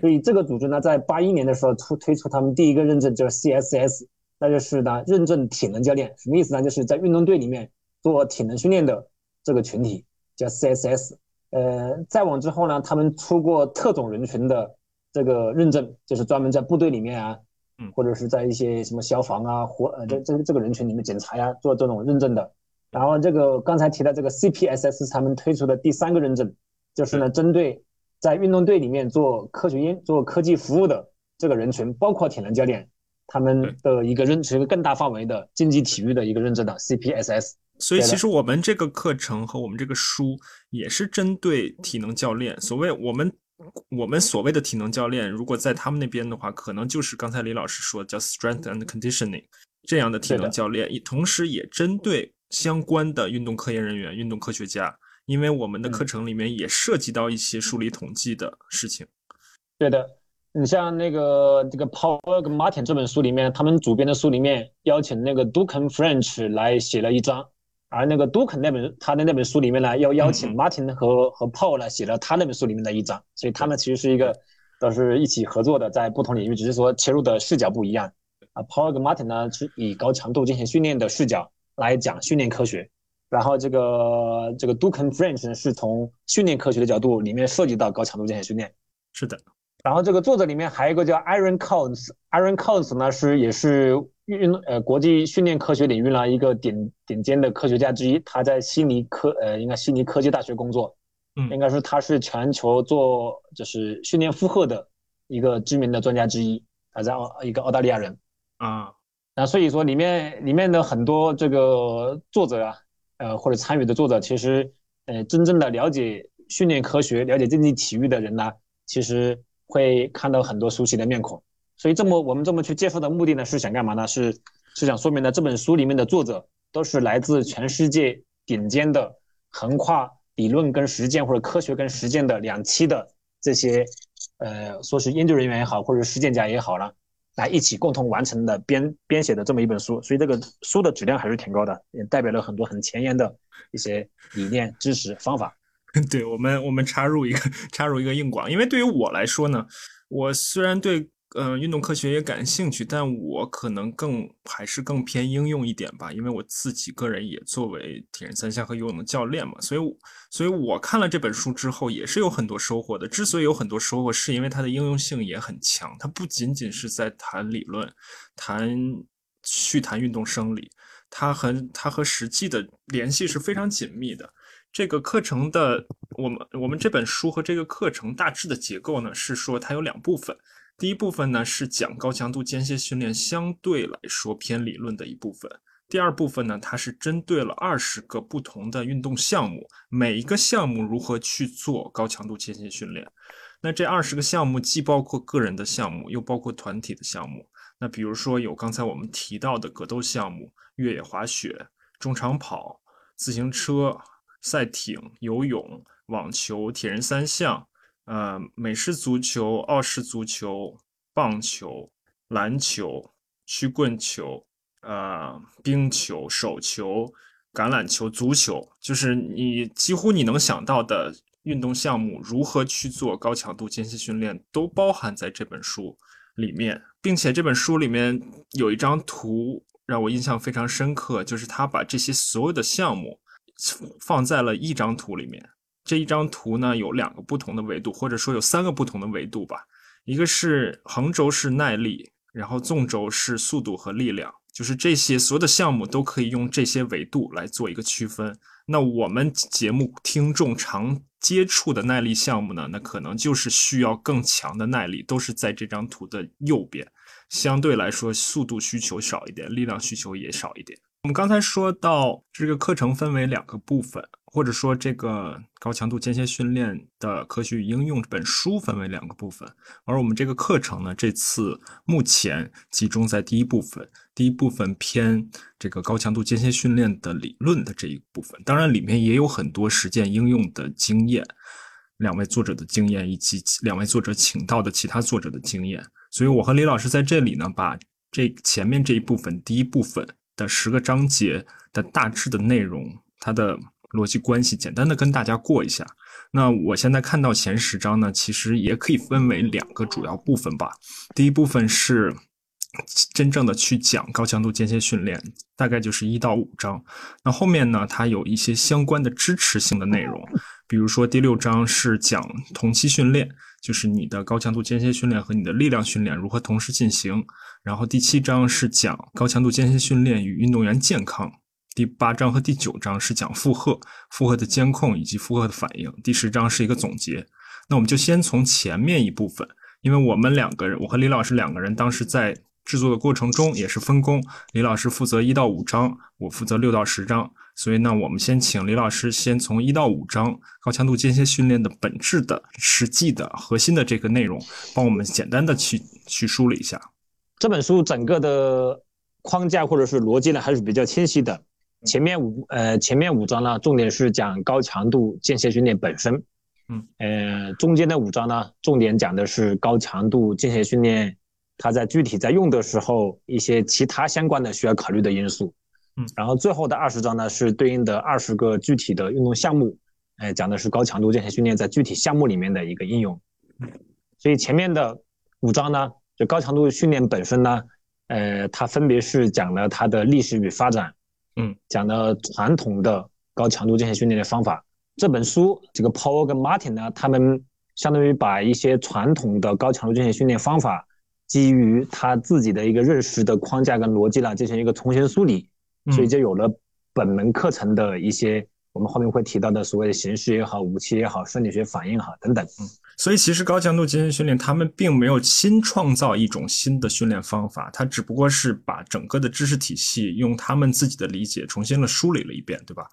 所以这个组织呢，在八一年的时候出推出他们第一个认证，就是 CSS，那就是呢认证体能教练，什么意思呢？就是在运动队里面做体能训练的这个群体叫 CSS。呃，再往之后呢，他们出过特种人群的这个认证，就是专门在部队里面啊，嗯，或者是在一些什么消防啊、火呃这这这个人群里面检查呀，做这种认证的。然后这个刚才提到这个 CPSS 他们推出的第三个认证，就是呢，针对在运动队里面做科学研、做科技服务的这个人群，包括体能教练，他们的一个认是一个更大范围的竞技体育的一个认知的 CPSS。所以其实我们这个课程和我们这个书也是针对体能教练。所谓我们我们所谓的体能教练，如果在他们那边的话，可能就是刚才李老师说叫 strength and conditioning 这样的体能教练，同时也针对相关的运动科研人员、运动科学家，因为我们的课程里面也涉及到一些数理统计的事情。对的，你像那个这个 Paul Martin 这本书里面，他们主编的书里面邀请那个 Duke French 来写了一章。而那个 Dukan 那本他的那本书里面呢，要邀请 Martin 和和 Paul 来写了他那本书里面的一章，所以他们其实是一个都是一起合作的，在不同领域，只是说切入的视角不一样。啊，Paul 跟 Martin 呢是以高强度进行训练的视角来讲训练科学，然后这个这个 Duke French 呢是从训练科学的角度里面涉及到高强度间歇训练。是的，然后这个作者里面还有一个叫 Aaron Cones，Aaron Cones 呢是也是。运呃国际训练科学领域呢一个顶顶尖的科学家之一，他在悉尼科呃应该悉尼科技大学工作，嗯，应该说他是全球做就是训练负荷的一个知名的专家之一，他在澳一个澳大利亚人啊，那所以说里面里面的很多这个作者啊，呃或者参与的作者，其实呃真正的了解训练科学、了解竞技体育的人呢，其实会看到很多熟悉的面孔。所以这么我们这么去介绍的目的呢，是想干嘛呢？是是想说明呢，这本书里面的作者都是来自全世界顶尖的、横跨理论跟实践或者科学跟实践的两栖的这些，呃，说是研究人员也好，或者实践家也好了，来一起共同完成的编编写的这么一本书。所以这个书的质量还是挺高的，也代表了很多很前沿的一些理念、知识、方法。对我们，我们插入一个插入一个硬广，因为对于我来说呢，我虽然对。嗯，运动科学也感兴趣，但我可能更还是更偏应用一点吧，因为我自己个人也作为铁人三项和游泳的教练嘛，所以，所以我看了这本书之后也是有很多收获的。之所以有很多收获，是因为它的应用性也很强，它不仅仅是在谈理论，谈去谈运动生理，它和它和实际的联系是非常紧密的。这个课程的我们我们这本书和这个课程大致的结构呢，是说它有两部分。第一部分呢是讲高强度间歇训练相对来说偏理论的一部分。第二部分呢，它是针对了二十个不同的运动项目，每一个项目如何去做高强度间歇训练。那这二十个项目既包括个人的项目，又包括团体的项目。那比如说有刚才我们提到的格斗项目、越野滑雪、中长跑、自行车、赛艇、游泳、网球、铁人三项。呃，美式足球、澳式足球、棒球、篮球、曲棍球、呃，冰球、手球、橄榄球、足球，就是你几乎你能想到的运动项目，如何去做高强度间歇训练，都包含在这本书里面，并且这本书里面有一张图让我印象非常深刻，就是他把这些所有的项目放在了一张图里面。这一张图呢，有两个不同的维度，或者说有三个不同的维度吧。一个是横轴是耐力，然后纵轴是速度和力量，就是这些所有的项目都可以用这些维度来做一个区分。那我们节目听众常接触的耐力项目呢，那可能就是需要更强的耐力，都是在这张图的右边。相对来说，速度需求少一点，力量需求也少一点。我们刚才说到这个课程分为两个部分。或者说，这个高强度间歇训练的科学与应用这本书分为两个部分，而我们这个课程呢，这次目前集中在第一部分。第一部分偏这个高强度间歇训练的理论的这一部分，当然里面也有很多实践应用的经验，两位作者的经验以及两位作者请到的其他作者的经验。所以，我和李老师在这里呢，把这前面这一部分第一部分的十个章节的大致的内容，它的。逻辑关系简单的跟大家过一下。那我现在看到前十章呢，其实也可以分为两个主要部分吧。第一部分是真正的去讲高强度间歇训练，大概就是一到五章。那后面呢，它有一些相关的支持性的内容，比如说第六章是讲同期训练，就是你的高强度间歇训练和你的力量训练如何同时进行。然后第七章是讲高强度间歇训练与运动员健康。第八章和第九章是讲负荷、负荷的监控以及负荷的反应。第十章是一个总结。那我们就先从前面一部分，因为我们两个人，我和李老师两个人当时在制作的过程中也是分工，李老师负责一到五章，我负责六到十章。所以呢，我们先请李老师先从一到五章高强度间歇训练的本质的、实际的、核心的这个内容，帮我们简单的去去梳理一下。这本书整个的框架或者是逻辑呢，还是比较清晰的。前面五呃前面五章呢，重点是讲高强度间歇训练本身，嗯，呃中间的五章呢，重点讲的是高强度间歇训练，它在具体在用的时候一些其他相关的需要考虑的因素，嗯，然后最后的二十章呢是对应的二十个具体的运动项目，哎讲的是高强度间歇训练在具体项目里面的一个应用，所以前面的五章呢，就高强度训练本身呢，呃它分别是讲了它的历史与发展。嗯，讲的传统的高强度间歇训练的方法。这本书，这个 Paul 跟 Martin 呢，他们相当于把一些传统的高强度间歇训练方法，基于他自己的一个认识的框架跟逻辑呢，进行一个重新梳理，所以就有了本门课程的一些我们后面会提到的所谓的形式也好、武器也好、生理学反应好等等。嗯。所以，其实高强度间歇训练，他们并没有新创造一种新的训练方法，它只不过是把整个的知识体系用他们自己的理解重新的梳理了一遍，对吧？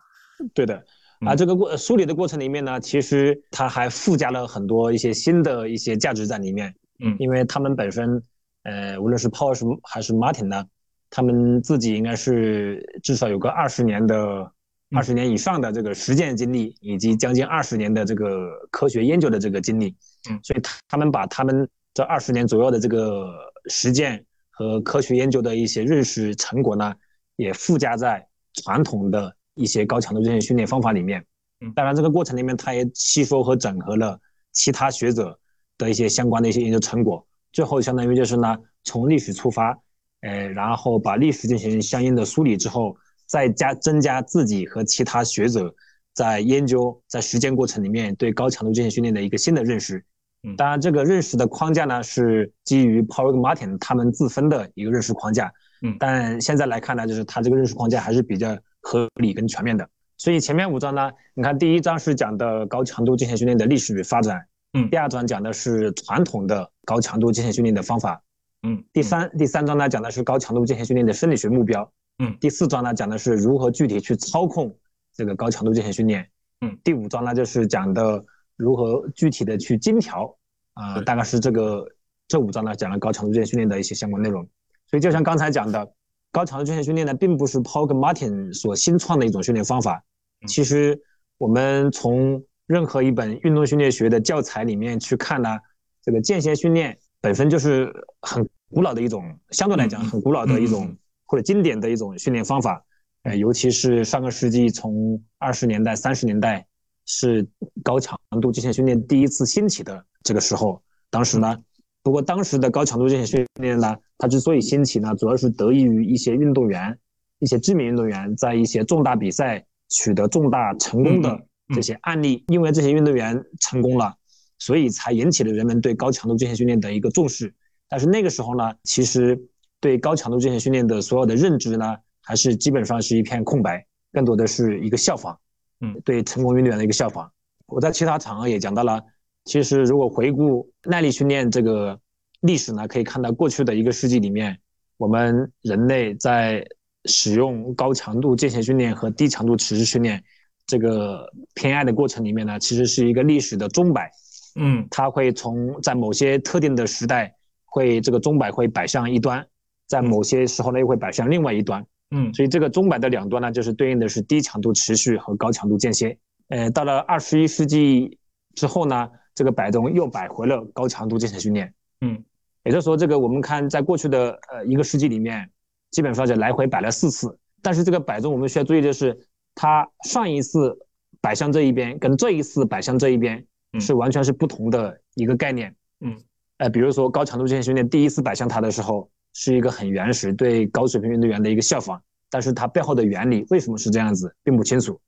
对的。啊，这个过梳理的过程里面呢，其实它还附加了很多一些新的一些价值在里面。嗯，因为他们本身，呃，无论是 Paul 什么还是 Martin 呢，他们自己应该是至少有个二十年的、二十年以上的这个实践经历，以及将近二十年的这个科学研究的这个经历。嗯，所以他们把他们这二十年左右的这个实践和科学研究的一些认识成果呢，也附加在传统的一些高强度间歇训练方法里面。嗯，当然这个过程里面，他也吸收和整合了其他学者的一些相关的一些研究成果。最后相当于就是呢，从历史出发，呃，然后把历史进行相应的梳理之后，再加增加自己和其他学者在研究在实践过程里面对高强度间歇训练的一个新的认识。嗯，当然这个认识的框架呢是基于 Paul 和 Martin 他们自分的一个认识框架。嗯，但现在来看呢，就是他这个认识框架还是比较合理跟全面的。所以前面五章呢，你看第一章是讲的高强度间歇训练的历史与发展。嗯，第二章讲的是传统的高强度间歇训练的方法。嗯，第三第三章呢讲的是高强度间歇训练的生理学目标。嗯，第四章呢讲的是如何具体去操控这个高强度间歇训练。嗯，第五章呢就是讲的如何具体的去精调。啊，大概是这个这五章呢讲了高强度间歇训练的一些相关内容。所以就像刚才讲的，高强度间歇训练呢并不是 Paul 跟 Martin 所新创的一种训练方法。其实我们从任何一本运动训练学的教材里面去看呢，这个间歇训练本身就是很古老的一种，相对来讲很古老的一种或者经典的一种训练方法。呃，尤其是上个世纪从二十年代、三十年代是高强度极限训练第一次兴起的这个时候，当时呢，不过当时的高强度极限训练呢，它之所以兴起呢，主要是得益于一些运动员、一些知名运动员在一些重大比赛取得重大成功的。这些案例，因为这些运动员成功了，所以才引起了人们对高强度极限训练的一个重视。但是那个时候呢，其实对高强度间歇训练的所有的认知呢，还是基本上是一片空白，更多的是一个效仿。嗯，对成功运动员的一个效仿。我在其他场合也讲到了，其实如果回顾耐力训练这个历史呢，可以看到过去的一个世纪里面，我们人类在使用高强度间歇训练和低强度持续训练。这个偏爱的过程里面呢，其实是一个历史的钟摆，嗯，它会从在某些特定的时代，会这个钟摆会摆向一端，在某些时候呢又会摆向另外一端，嗯，所以这个钟摆的两端呢，就是对应的是低强度持续和高强度间歇。呃，到了二十一世纪之后呢，这个摆钟又摆回了高强度间歇训练，嗯，也就是说，这个我们看在过去的呃一个世纪里面，基本上就来回摆了四次，但是这个摆钟我们需要注意的是。它上一次摆向这一边，跟这一次摆向这一边是完全是不同的一个概念。嗯，呃，比如说高强度间歇训练第一次摆向它的时候，是一个很原始对高水平运动员的一个效仿，但是它背后的原理为什么是这样子，并不清楚。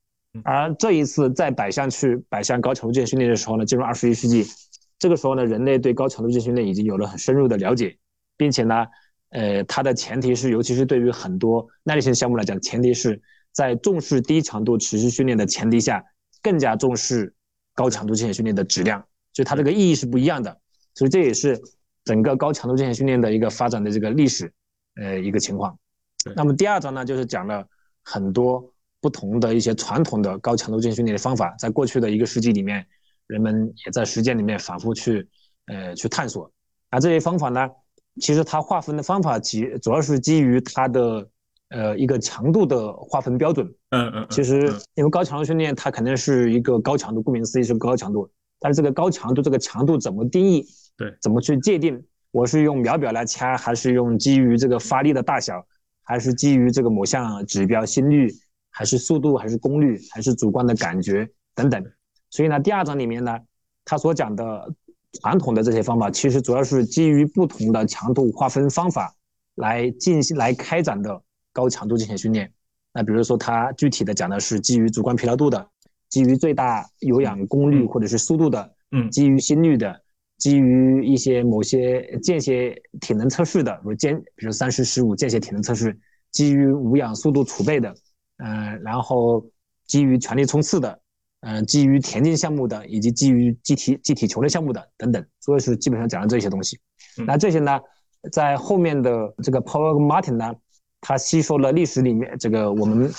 而这一次在百项去百项高强度间歇训练的时候呢，进入二十一世纪，这个时候呢，人类对高强度间歇训练已经有了很深入的了解，并且呢，呃，它的前提是，尤其是对于很多耐力性项目来讲，前提是。在重视低强度持续训练的前提下，更加重视高强度间歇训练的质量，所以它这个意义是不一样的。所以这也是整个高强度间歇训练的一个发展的这个历史，呃，一个情况。那么第二章呢，就是讲了很多不同的一些传统的高强度间歇训练的方法，在过去的一个世纪里面，人们也在实践里面反复去，呃，去探索。而这些方法呢，其实它划分的方法基主要是基于它的。呃，一个强度的划分标准。嗯嗯，其实因为高强度训练，它肯定是一个高强度，顾名思义是高强度。但是这个高强度，这个强度怎么定义？对，怎么去界定？我是用秒表来掐，还是用基于这个发力的大小，还是基于这个某项指标心率，还是速度，还是功率，还是主观的感觉等等？所以呢，第二章里面呢，他所讲的传统的这些方法，其实主要是基于不同的强度划分方法来进行来开展的。高强度进行训练，那比如说他具体的讲的是基于主观疲劳度的，基于最大有氧功率或者是速度的，嗯，基于心率的，基于一些某些间歇体能测试的，比如间，比如三十十五间歇体能测试，基于无氧速度储备的，嗯，然后基于全力冲刺的，嗯，基于田径项目的，以及基于集体集体球类项目的等等，所以是基本上讲了这些东西。那这些呢，在后面的这个 Paul Martin 呢？它吸收了历史里面这个我们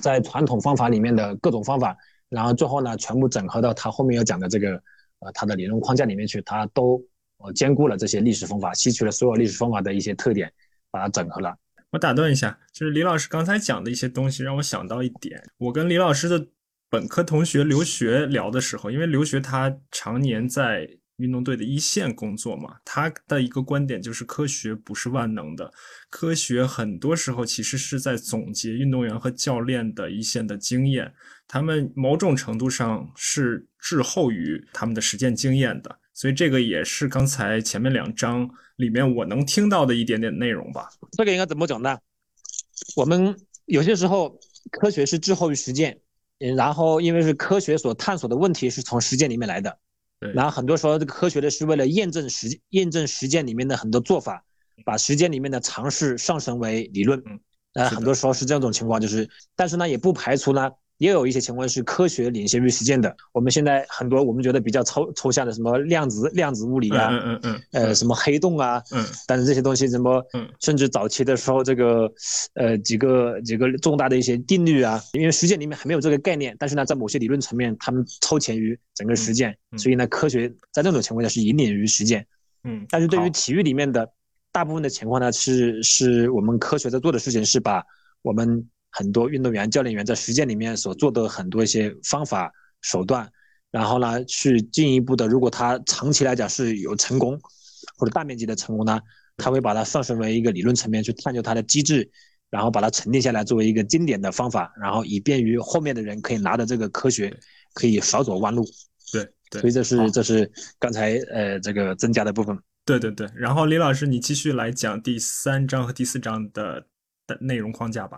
在传统方法里面的各种方法，然后最后呢，全部整合到它后面要讲的这个呃它的理论框架里面去，它都呃兼顾了这些历史方法，吸取了所有历史方法的一些特点，把它整合了。我打断一下，就是李老师刚才讲的一些东西，让我想到一点。我跟李老师的本科同学留学聊的时候，因为留学他常年在运动队的一线工作嘛，他的一个观点就是科学不是万能的，科学很多时候其实是在总结运动员和教练的一线的经验，他们某种程度上是滞后于他们的实践经验的。所以这个也是刚才前面两章里面我能听到的一点点内容吧。这个应该怎么讲呢？我们有些时候科学是滞后于实践，嗯然后因为是科学所探索的问题是从实践里面来的，然后很多时候这个科学的是为了验证实验证实践里面的很多做法，把实践里面的尝试上升为理论。呃，很多时候是这种情况，就是但是呢也不排除呢。也有一些情况是科学领先于实践的。我们现在很多我们觉得比较抽抽象的什么量子量子物理啊，嗯嗯嗯，呃什么黑洞啊，嗯，但是这些东西什么，嗯，甚至早期的时候这个，呃几个几个重大的一些定律啊，因为实践里面还没有这个概念，但是呢在某些理论层面他们超前于整个实践，所以呢科学在那种情况下是引领于实践，嗯，但是对于体育里面的大部分的情况呢，是是我们科学在做的事情是把我们。很多运动员、教练员在实践里面所做的很多一些方法手段，然后呢，去进一步的，如果他长期来讲是有成功或者大面积的成功呢，他会把它上升为一个理论层面去探究它的机制，然后把它沉淀下来作为一个经典的方法，然后以便于后面的人可以拿着这个科学可以少走弯路。对对，所以这是这是刚才呃这个增加的部分。对对对，然后李老师你继续来讲第三章和第四章的的内容框架吧。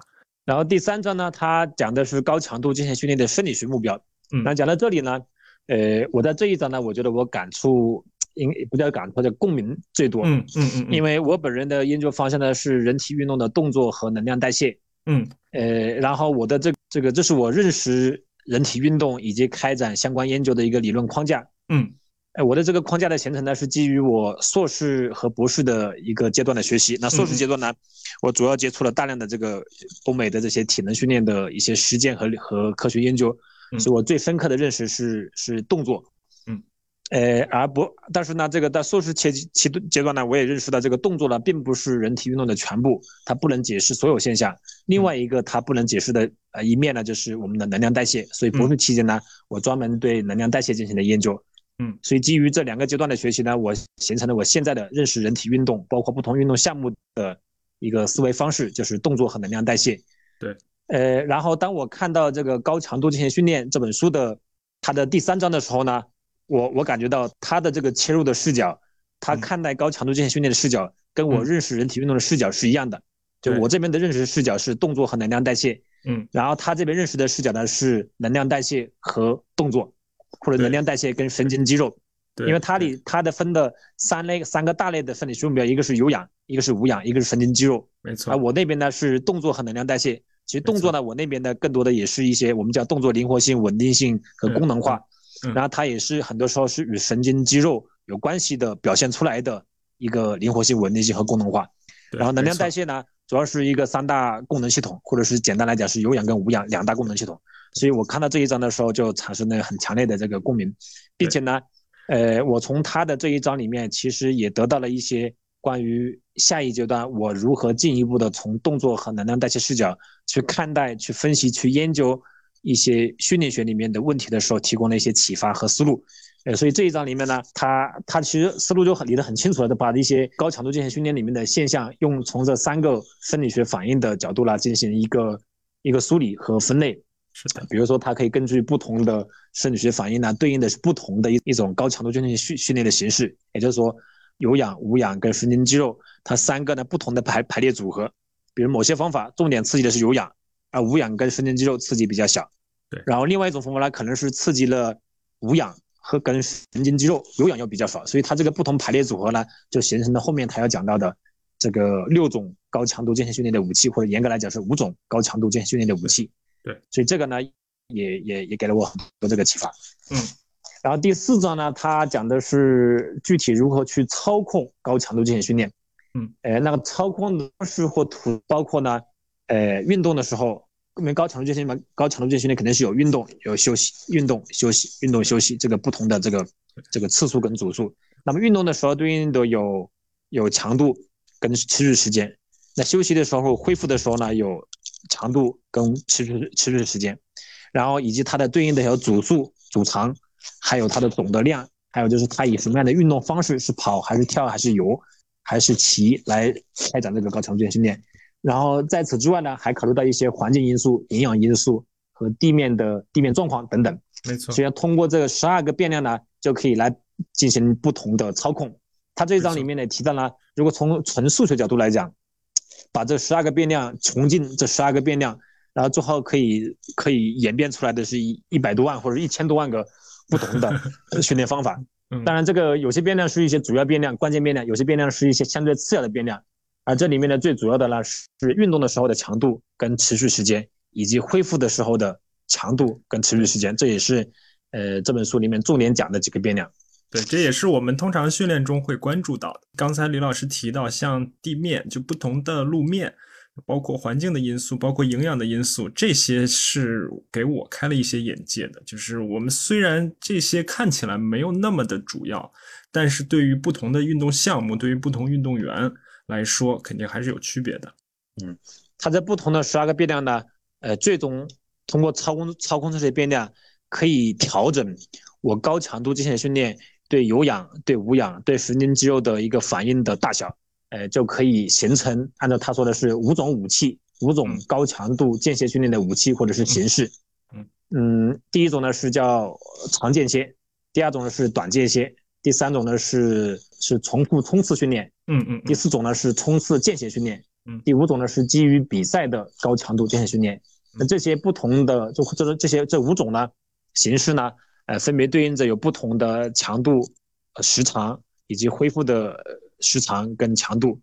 然后第三章呢，它讲的是高强度间歇训练的生理学目标。嗯，那讲到这里呢，呃，我在这一章呢，我觉得我感触应不叫感触，叫共鸣最多。嗯嗯嗯，因为我本人的研究方向呢是人体运动的动作和能量代谢。嗯，呃，然后我的这这个这是我认识人体运动以及开展相关研究的一个理论框架。嗯。哎，我的这个框架的形成呢，是基于我硕士和博士的一个阶段的学习。那硕士阶段呢，我主要接触了大量的这个欧美的这些体能训练的一些实践和和科学研究，所以我最深刻的认识是是动作。嗯，呃，而不，但是呢，这个在硕士期期阶段呢，我也认识到这个动作呢，并不是人体运动的全部，它不能解释所有现象。另外一个它不能解释的呃一面呢，就是我们的能量代谢。所以博士期间呢，我专门对能量代谢进行了研究。嗯，所以基于这两个阶段的学习呢，我形成了我现在的认识人体运动，包括不同运动项目的一个思维方式，就是动作和能量代谢。对，呃，然后当我看到这个高强度间歇训练这本书的它的第三章的时候呢，我我感觉到他的这个切入的视角，他看待高强度间歇训练的视角，跟我认识人体运动的视角是一样的。就我这边的认识视角是动作和能量代谢，嗯，然后他这边认识的视角呢是能量代谢和动作。或者能量代谢跟神经肌肉，因为它里它的分的三类三个大类的生理学目标，一个是有氧，一个是无氧，一个是神经肌肉。没错。而我那边呢是动作和能量代谢。其实动作呢，我那边呢更多的也是一些我们叫动作灵活性、稳定性和功能化。然后它也是很多时候是与神经肌肉有关系的表现出来的一个灵活性、稳定性和功能化。然后能量代谢呢，主要是一个三大功能系统，或者是简单来讲是有氧跟无氧两大功能系统。所以我看到这一章的时候，就产生了很强烈的这个共鸣，并且呢，呃，我从他的这一章里面，其实也得到了一些关于下一阶段我如何进一步的从动作和能量代谢视角去看待、去分析、去研究一些训练学里面的问题的时候，提供了一些启发和思路。呃，所以这一章里面呢，他他其实思路就很理得很清楚了，把一些高强度进行训练里面的现象，用从这三个生理学反应的角度来进行一个一个梳理和分类。是的，比如说它可以根据不同的生理学反应呢，对应的是不同的一一种高强度间歇训训练的形式。也就是说，有氧、无氧跟神经肌肉，它三个呢不同的排排列组合。比如某些方法重点刺激的是有氧，而无氧跟神经肌肉刺激比较小。对。然后另外一种方法呢，可能是刺激了无氧和跟神经肌肉，有氧又比较少。所以它这个不同排列组合呢，就形成了后面他要讲到的这个六种高强度间歇训练的武器，或者严格来讲是五种高强度间歇训练的武器。对，所以这个呢，也也也给了我很多这个启发。嗯，然后第四章呢，它讲的是具体如何去操控高强度间歇训练。嗯，呃，那个操控的方式或图包括呢，呃，运动的时候，因为高强度间歇嘛，高强度间歇训练肯定是有运动有休息，运动休息，运动休息这个不同的这个这个次数跟组数。那么运动的时候对应的有有强度跟持续时间。那休息的时候、恢复的时候呢，有强度跟持续持续时间，然后以及它的对应的有组数、组长，还有它的总的量，还有就是它以什么样的运动方式，是跑还是跳还是游还是骑来开展这个高强度间歇训练。然后在此之外呢，还考虑到一些环境因素、营养因素和地面的地面状况等等。没错，所以通过这个十二个变量呢，就可以来进行不同的操控。它这一章里面呢提到了，如果从纯数学角度来讲，把这十二个变量穷尽这十二个变量，然后最后可以可以演变出来的是一一百多万或者一千多万个不同的 训练方法。当然，这个有些变量是一些主要变量、关键变量，有些变量是一些相对次要的变量。而这里面呢，最主要的呢是运动的时候的强度跟持续时间，以及恢复的时候的强度跟持续时间，这也是呃这本书里面重点讲的几个变量。对，这也是我们通常训练中会关注到的。刚才李老师提到，像地面就不同的路面，包括环境的因素，包括营养的因素，这些是给我开了一些眼界的。就是我们虽然这些看起来没有那么的主要，但是对于不同的运动项目，对于不同运动员。来说肯定还是有区别的，嗯，它在不同的十二个变量呢，呃，最终通过操控操控这些变量，可以调整我高强度间歇训练对有氧、对无氧、对神经肌肉的一个反应的大小，呃，就可以形成按照他说的是五种武器，五种高强度间歇训练的武器或者是形式，嗯。嗯，第一种呢是叫长间歇，第二种呢是短间歇，第三种呢是是重复冲刺训练。嗯嗯，第四种呢是冲刺间歇训练，嗯，第五种呢是基于比赛的高强度间歇训练。那这些不同的，就这这些这五种呢形式呢，呃，分别对应着有不同的强度、时长以及恢复的时长跟强度，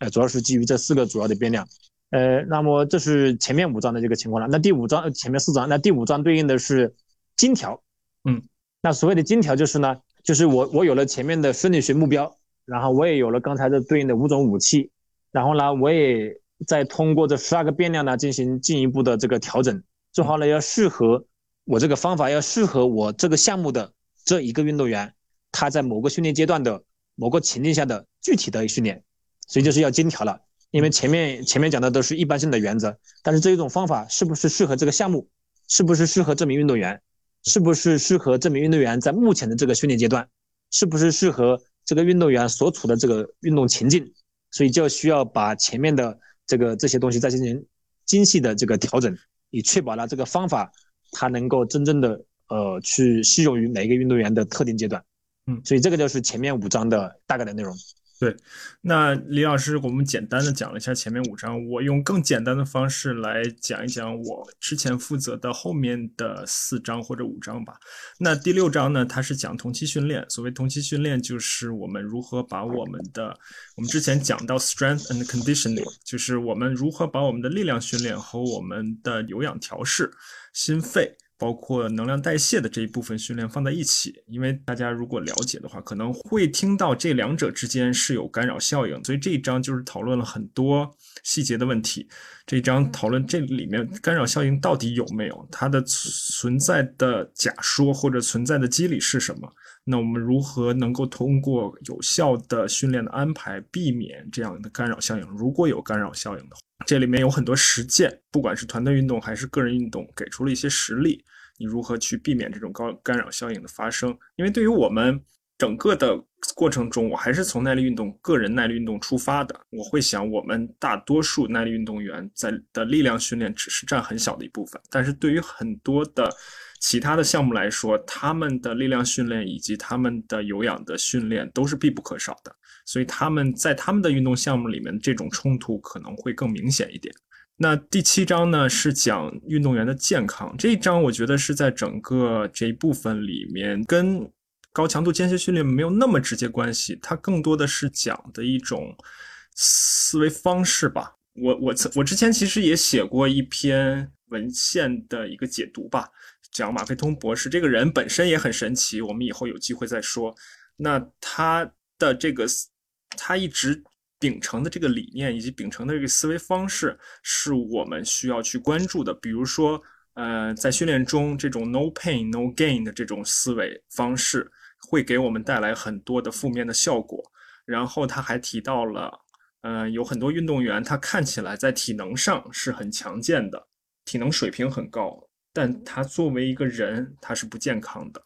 呃，主要是基于这四个主要的变量。呃，那么这是前面五章的这个情况了。那第五章前面四章，那第五章对应的是金条，嗯，那所谓的金条就是呢，就是我我有了前面的生理学目标。然后我也有了刚才的对应的五种武器，然后呢，我也在通过这十二个变量呢进行进一步的这个调整，最好呢要适合我这个方法，要适合我这个项目的这一个运动员，他在某个训练阶段的某个情境下的具体的训练，所以就是要精调了。因为前面前面讲的都是一般性的原则，但是这一种方法是不是适合这个项目，是不是适合这名运动员，是不是适合这名运动员在目前的这个训练阶段，是不是适合？这个运动员所处的这个运动情境，所以就需要把前面的这个这些东西再进行精细的这个调整，以确保了这个方法它能够真正的呃去适用于每一个运动员的特定阶段。嗯，所以这个就是前面五章的大概的内容。对，那李老师，我们简单的讲了一下前面五章，我用更简单的方式来讲一讲我之前负责的后面的四章或者五章吧。那第六章呢，它是讲同期训练。所谓同期训练，就是我们如何把我们的，我们之前讲到 strength and conditioning，就是我们如何把我们的力量训练和我们的有氧调试、心肺。包括能量代谢的这一部分训练放在一起，因为大家如果了解的话，可能会听到这两者之间是有干扰效应，所以这一章就是讨论了很多细节的问题。这一章讨论这里面干扰效应到底有没有，它的存在的假说或者存在的机理是什么？那我们如何能够通过有效的训练的安排避免这样的干扰效应？如果有干扰效应的话。这里面有很多实践，不管是团队运动还是个人运动，给出了一些实例，你如何去避免这种高干扰效应的发生？因为对于我们整个的过程中，我还是从耐力运动、个人耐力运动出发的。我会想，我们大多数耐力运动员在的力量训练只是占很小的一部分，但是对于很多的其他的项目来说，他们的力量训练以及他们的有氧的训练都是必不可少的。所以他们在他们的运动项目里面，这种冲突可能会更明显一点。那第七章呢，是讲运动员的健康。这一章我觉得是在整个这一部分里面，跟高强度间歇训练没有那么直接关系，它更多的是讲的一种思维方式吧。我我我之前其实也写过一篇文献的一个解读吧，讲马费通博士这个人本身也很神奇，我们以后有机会再说。那他的这个。他一直秉承的这个理念以及秉承的这个思维方式，是我们需要去关注的。比如说，呃，在训练中，这种 no pain no gain 的这种思维方式，会给我们带来很多的负面的效果。然后他还提到了，呃，有很多运动员他看起来在体能上是很强健的，体能水平很高，但他作为一个人他是不健康的。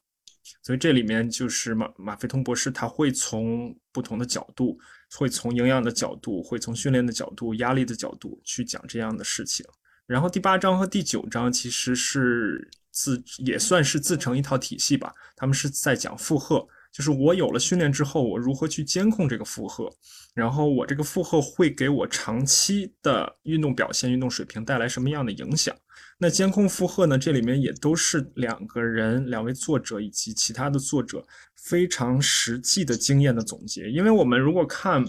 所以这里面就是马马飞通博士他会从不同的角度，会从营养的角度，会从训练的角度、压力的角度去讲这样的事情。然后第八章和第九章其实是自也算是自成一套体系吧，他们是在讲负荷，就是我有了训练之后，我如何去监控这个负荷，然后我这个负荷会给我长期的运动表现、运动水平带来什么样的影响？那监控负荷呢？这里面也都是两个人、两位作者以及其他的作者非常实际的经验的总结。因为我们如果看，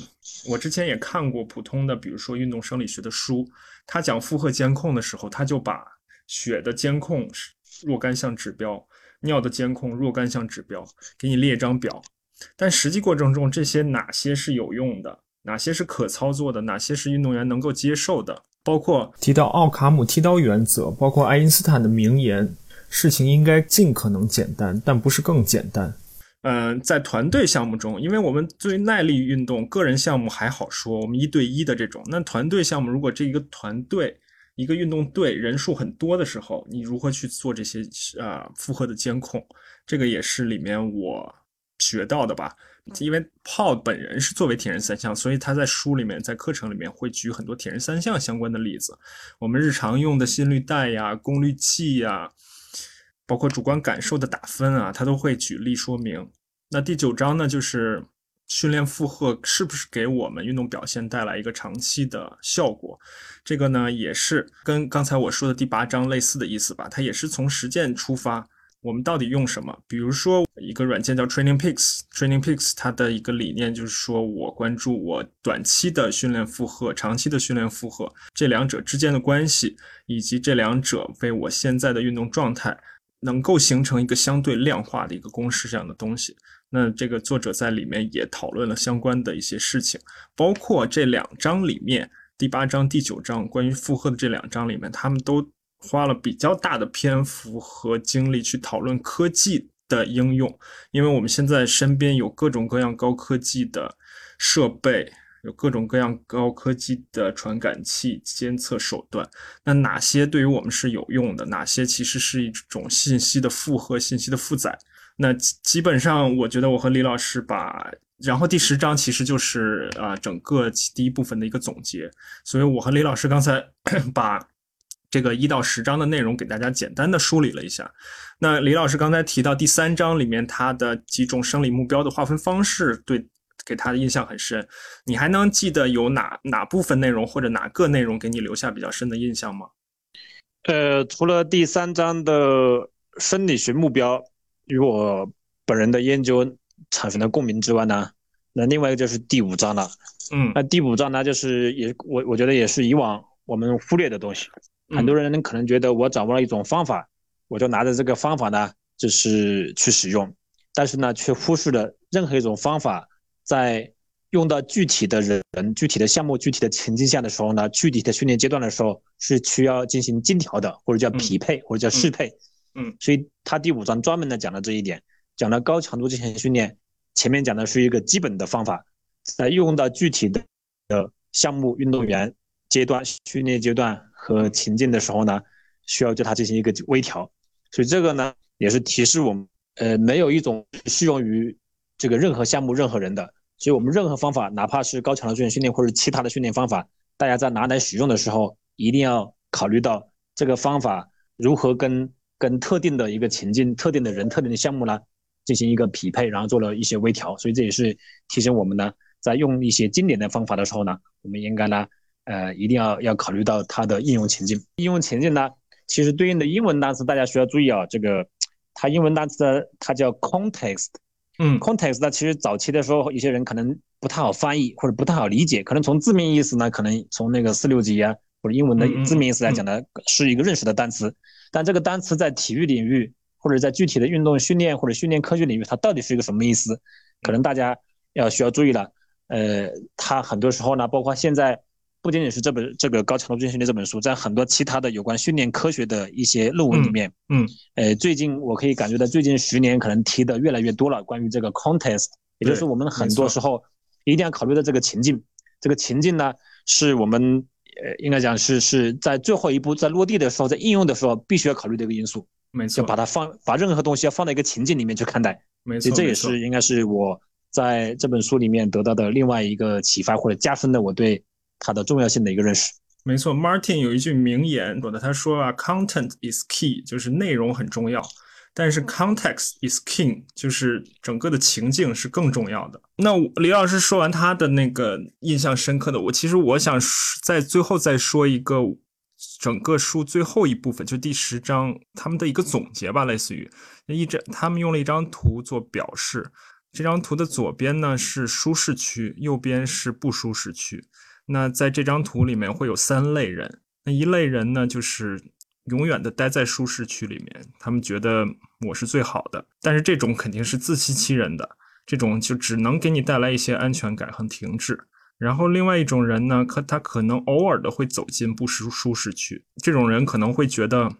我之前也看过普通的，比如说运动生理学的书。他讲负荷监控的时候，他就把血的监控若干项指标，尿的监控若干项指标，给你列一张表。但实际过程中，这些哪些是有用的，哪些是可操作的，哪些是运动员能够接受的，包括提到奥卡姆剃刀原则，包括爱因斯坦的名言：事情应该尽可能简单，但不是更简单。嗯，在团队项目中，因为我们对耐力运动个人项目还好说，我们一对一的这种，那团队项目，如果这一个团队一个运动队人数很多的时候，你如何去做这些啊负荷的监控？这个也是里面我学到的吧。因为 Paul 本人是作为铁人三项，所以他在书里面在课程里面会举很多铁人三项相关的例子。我们日常用的心率带呀、功率计呀。包括主观感受的打分啊，他都会举例说明。那第九章呢，就是训练负荷是不是给我们运动表现带来一个长期的效果？这个呢，也是跟刚才我说的第八章类似的意思吧。它也是从实践出发，我们到底用什么？比如说一个软件叫 Training Peaks，Training Peaks 它的一个理念就是说我关注我短期的训练负荷、长期的训练负荷这两者之间的关系，以及这两者为我现在的运动状态。能够形成一个相对量化的一个公式这样的东西，那这个作者在里面也讨论了相关的一些事情，包括这两章里面第八章、第九章关于负荷的这两章里面，他们都花了比较大的篇幅和精力去讨论科技的应用，因为我们现在身边有各种各样高科技的设备。有各种各样高科技的传感器监测手段，那哪些对于我们是有用的？哪些其实是一种信息的负荷、信息的负载？那基本上，我觉得我和李老师把，然后第十章其实就是啊整个第一部分的一个总结。所以我和李老师刚才 把这个一到十章的内容给大家简单的梳理了一下。那李老师刚才提到第三章里面他的几种生理目标的划分方式，对。给他的印象很深，你还能记得有哪哪部分内容或者哪个内容给你留下比较深的印象吗？呃，除了第三章的生理学目标与我本人的研究产生了共鸣之外呢，那另外一个就是第五章了。嗯，那第五章呢，就是也我我觉得也是以往我们忽略的东西。很多人可能觉得我掌握了一种方法，我就拿着这个方法呢，就是去使用，但是呢，却忽视了任何一种方法。在用到具体的人、具体的项目、具体的情境下的时候呢，具体的训练阶段的时候是需要进行精调的，或者叫匹配，或者叫适配。嗯，嗯所以他第五章专门的讲了这一点，讲了高强度进行训练。前面讲的是一个基本的方法，在用到具体的的项目、运动员阶段、训练阶段和情境的时候呢，需要对它进行一个微调。所以这个呢，也是提示我们，呃，没有一种适用于。这个任何项目、任何人的，所以我们任何方法，哪怕是高强度训练训练或者其他的训练方法，大家在拿来使用的时候，一定要考虑到这个方法如何跟跟特定的一个情境、特定的人、特定的项目呢进行一个匹配，然后做了一些微调。所以这也是提醒我们呢，在用一些经典的方法的时候呢，我们应该呢，呃，一定要要考虑到它的应用情境。应用情境呢，其实对应的英文单词大家需要注意啊，这个它英文单词它叫 context。嗯，context 呢，其实早期的时候，有些人可能不太好翻译或者不太好理解，可能从字面意思呢，可能从那个四六级啊或者英文的字面意思来讲呢，是一个认识的单词。但这个单词在体育领域或者在具体的运动训练或者训练科学领域，它到底是一个什么意思？可能大家要需要注意了。呃，它很多时候呢，包括现在。不仅仅是这本这个高强度训练这本书，在很多其他的有关训练科学的一些论文里面，嗯，呃，最近我可以感觉到最近十年可能提的越来越多了。关于这个 context，也就是我们很多时候一定要考虑到这个情境，这个情境呢，是我们呃应该讲是是在最后一步在落地的时候，在应用的时候必须要考虑的一个因素。没错，就把它放把任何东西要放在一个情境里面去看待。没错，这也是应该是我在这本书里面得到的另外一个启发或者加深的我对它的重要性的一个认识。没错，Martin 有一句名言说的，他说啊，content is key，就是内容很重要。但是 context is king，就是整个的情境是更重要的。那李老师说完他的那个印象深刻的，我其实我想在最后再说一个整个书最后一部分，就第十章他们的一个总结吧，类似于一张他们用了一张图做表示。这张图的左边呢是舒适区，右边是不舒适区。那在这张图里面会有三类人，那一类人呢就是。永远的待在舒适区里面，他们觉得我是最好的，但是这种肯定是自欺欺人的，这种就只能给你带来一些安全感和停滞。然后另外一种人呢，可他可能偶尔的会走进不舒舒适区，这种人可能会觉得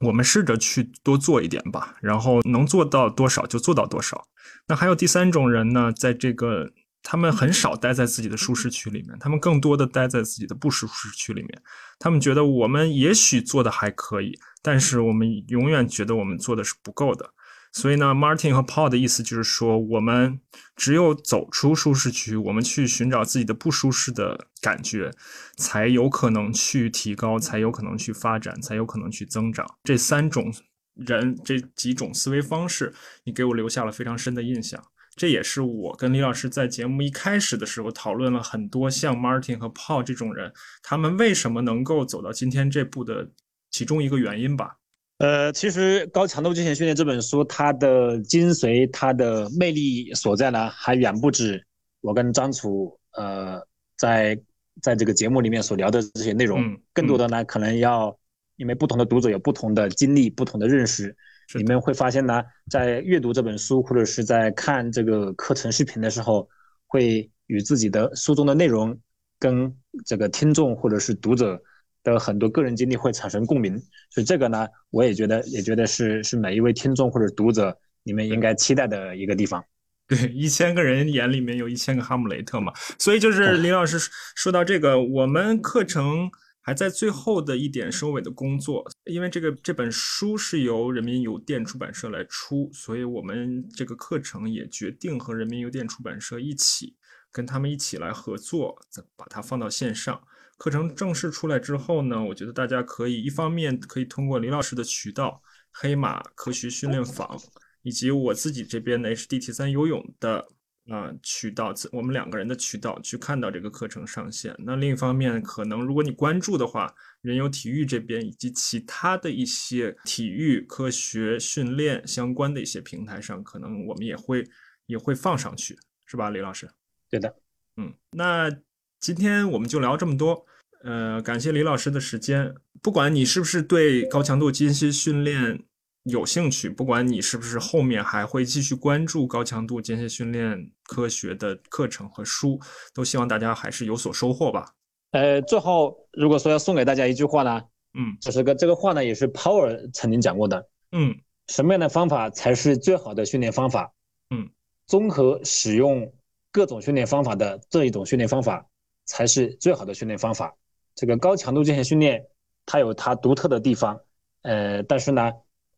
我们试着去多做一点吧，然后能做到多少就做到多少。那还有第三种人呢，在这个。他们很少待在自己的舒适区里面，他们更多的待在自己的不舒适区里面。他们觉得我们也许做的还可以，但是我们永远觉得我们做的是不够的。所以呢，Martin 和 Paul 的意思就是说，我们只有走出舒适区，我们去寻找自己的不舒适的感觉，才有可能去提高，才有可能去发展，才有可能去增长。这三种人，这几种思维方式，你给我留下了非常深的印象。这也是我跟李老师在节目一开始的时候讨论了很多像 Martin 和 Paul 这种人，他们为什么能够走到今天这步的其中一个原因吧。呃，其实《高强度极限训练》这本书，它的精髓、它的魅力所在呢，还远不止我跟张楚呃在在这个节目里面所聊的这些内容。更多的呢，可能要因为不同的读者有不同的经历、不同的认识。你们会发现呢，在阅读这本书或者是在看这个课程视频的时候，会与自己的书中的内容跟这个听众或者是读者的很多个人经历会产生共鸣。所以这个呢，我也觉得，也觉得是是每一位听众或者读者你们应该期待的一个地方。对，一千个人眼里面有一千个哈姆雷特嘛。所以就是林老师说到这个，我们课程。还在最后的一点收尾的工作，因为这个这本书是由人民邮电出版社来出，所以我们这个课程也决定和人民邮电出版社一起跟他们一起来合作，再把它放到线上。课程正式出来之后呢，我觉得大家可以一方面可以通过林老师的渠道黑马科学训练坊，以及我自己这边的 HDT 三游泳的。啊，渠道，我们两个人的渠道去看到这个课程上线。那另一方面，可能如果你关注的话，人有体育这边以及其他的一些体育科学训练相关的一些平台上，可能我们也会也会放上去，是吧，李老师？对的，嗯，那今天我们就聊这么多。呃，感谢李老师的时间。不管你是不是对高强度间歇训练。有兴趣，不管你是不是后面还会继续关注高强度间歇训练科学的课程和书，都希望大家还是有所收获吧。呃，最后如果说要送给大家一句话呢，嗯，这是个这个话呢，也是 Power 曾经讲过的，嗯，什么样的方法才是最好的训练方法？嗯，综合使用各种训练方法的这一种训练方法才是最好的训练方法。这个高强度间歇训练它有它独特的地方，呃，但是呢。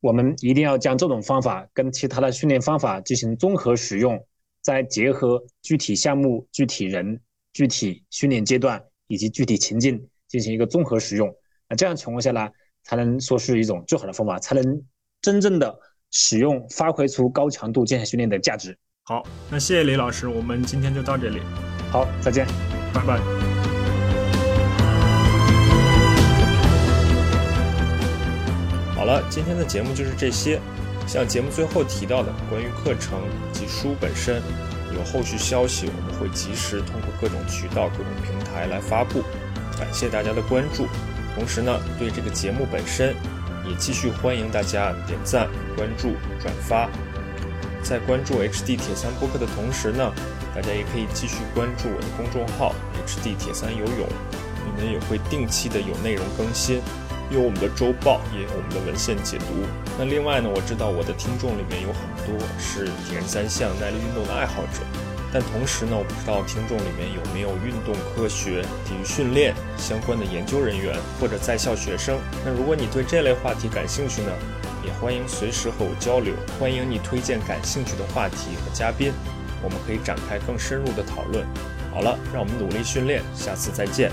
我们一定要将这种方法跟其他的训练方法进行综合使用，再结合具体项目、具体人、具体训练阶段以及具体情境进行一个综合使用。那这样情况下呢，才能说是一种最好的方法，才能真正的使用发挥出高强度健身训练的价值。好，那谢谢李老师，我们今天就到这里。好，再见，拜拜。好了，今天的节目就是这些。像节目最后提到的，关于课程及书本身，有后续消息我们会及时通过各种渠道、各种平台来发布。感谢大家的关注，同时呢，对这个节目本身也继续欢迎大家点赞、关注、转发。在关注 HD 铁三播客的同时呢，大家也可以继续关注我的公众号 HD 铁三游泳，里面也会定期的有内容更新。有我们的周报，也有我们的文献解读。那另外呢，我知道我的听众里面有很多是铁人三项、耐力运动的爱好者。但同时呢，我不知道听众里面有没有运动科学、体育训练相关的研究人员或者在校学生。那如果你对这类话题感兴趣呢，也欢迎随时和我交流。欢迎你推荐感兴趣的话题和嘉宾，我们可以展开更深入的讨论。好了，让我们努力训练，下次再见。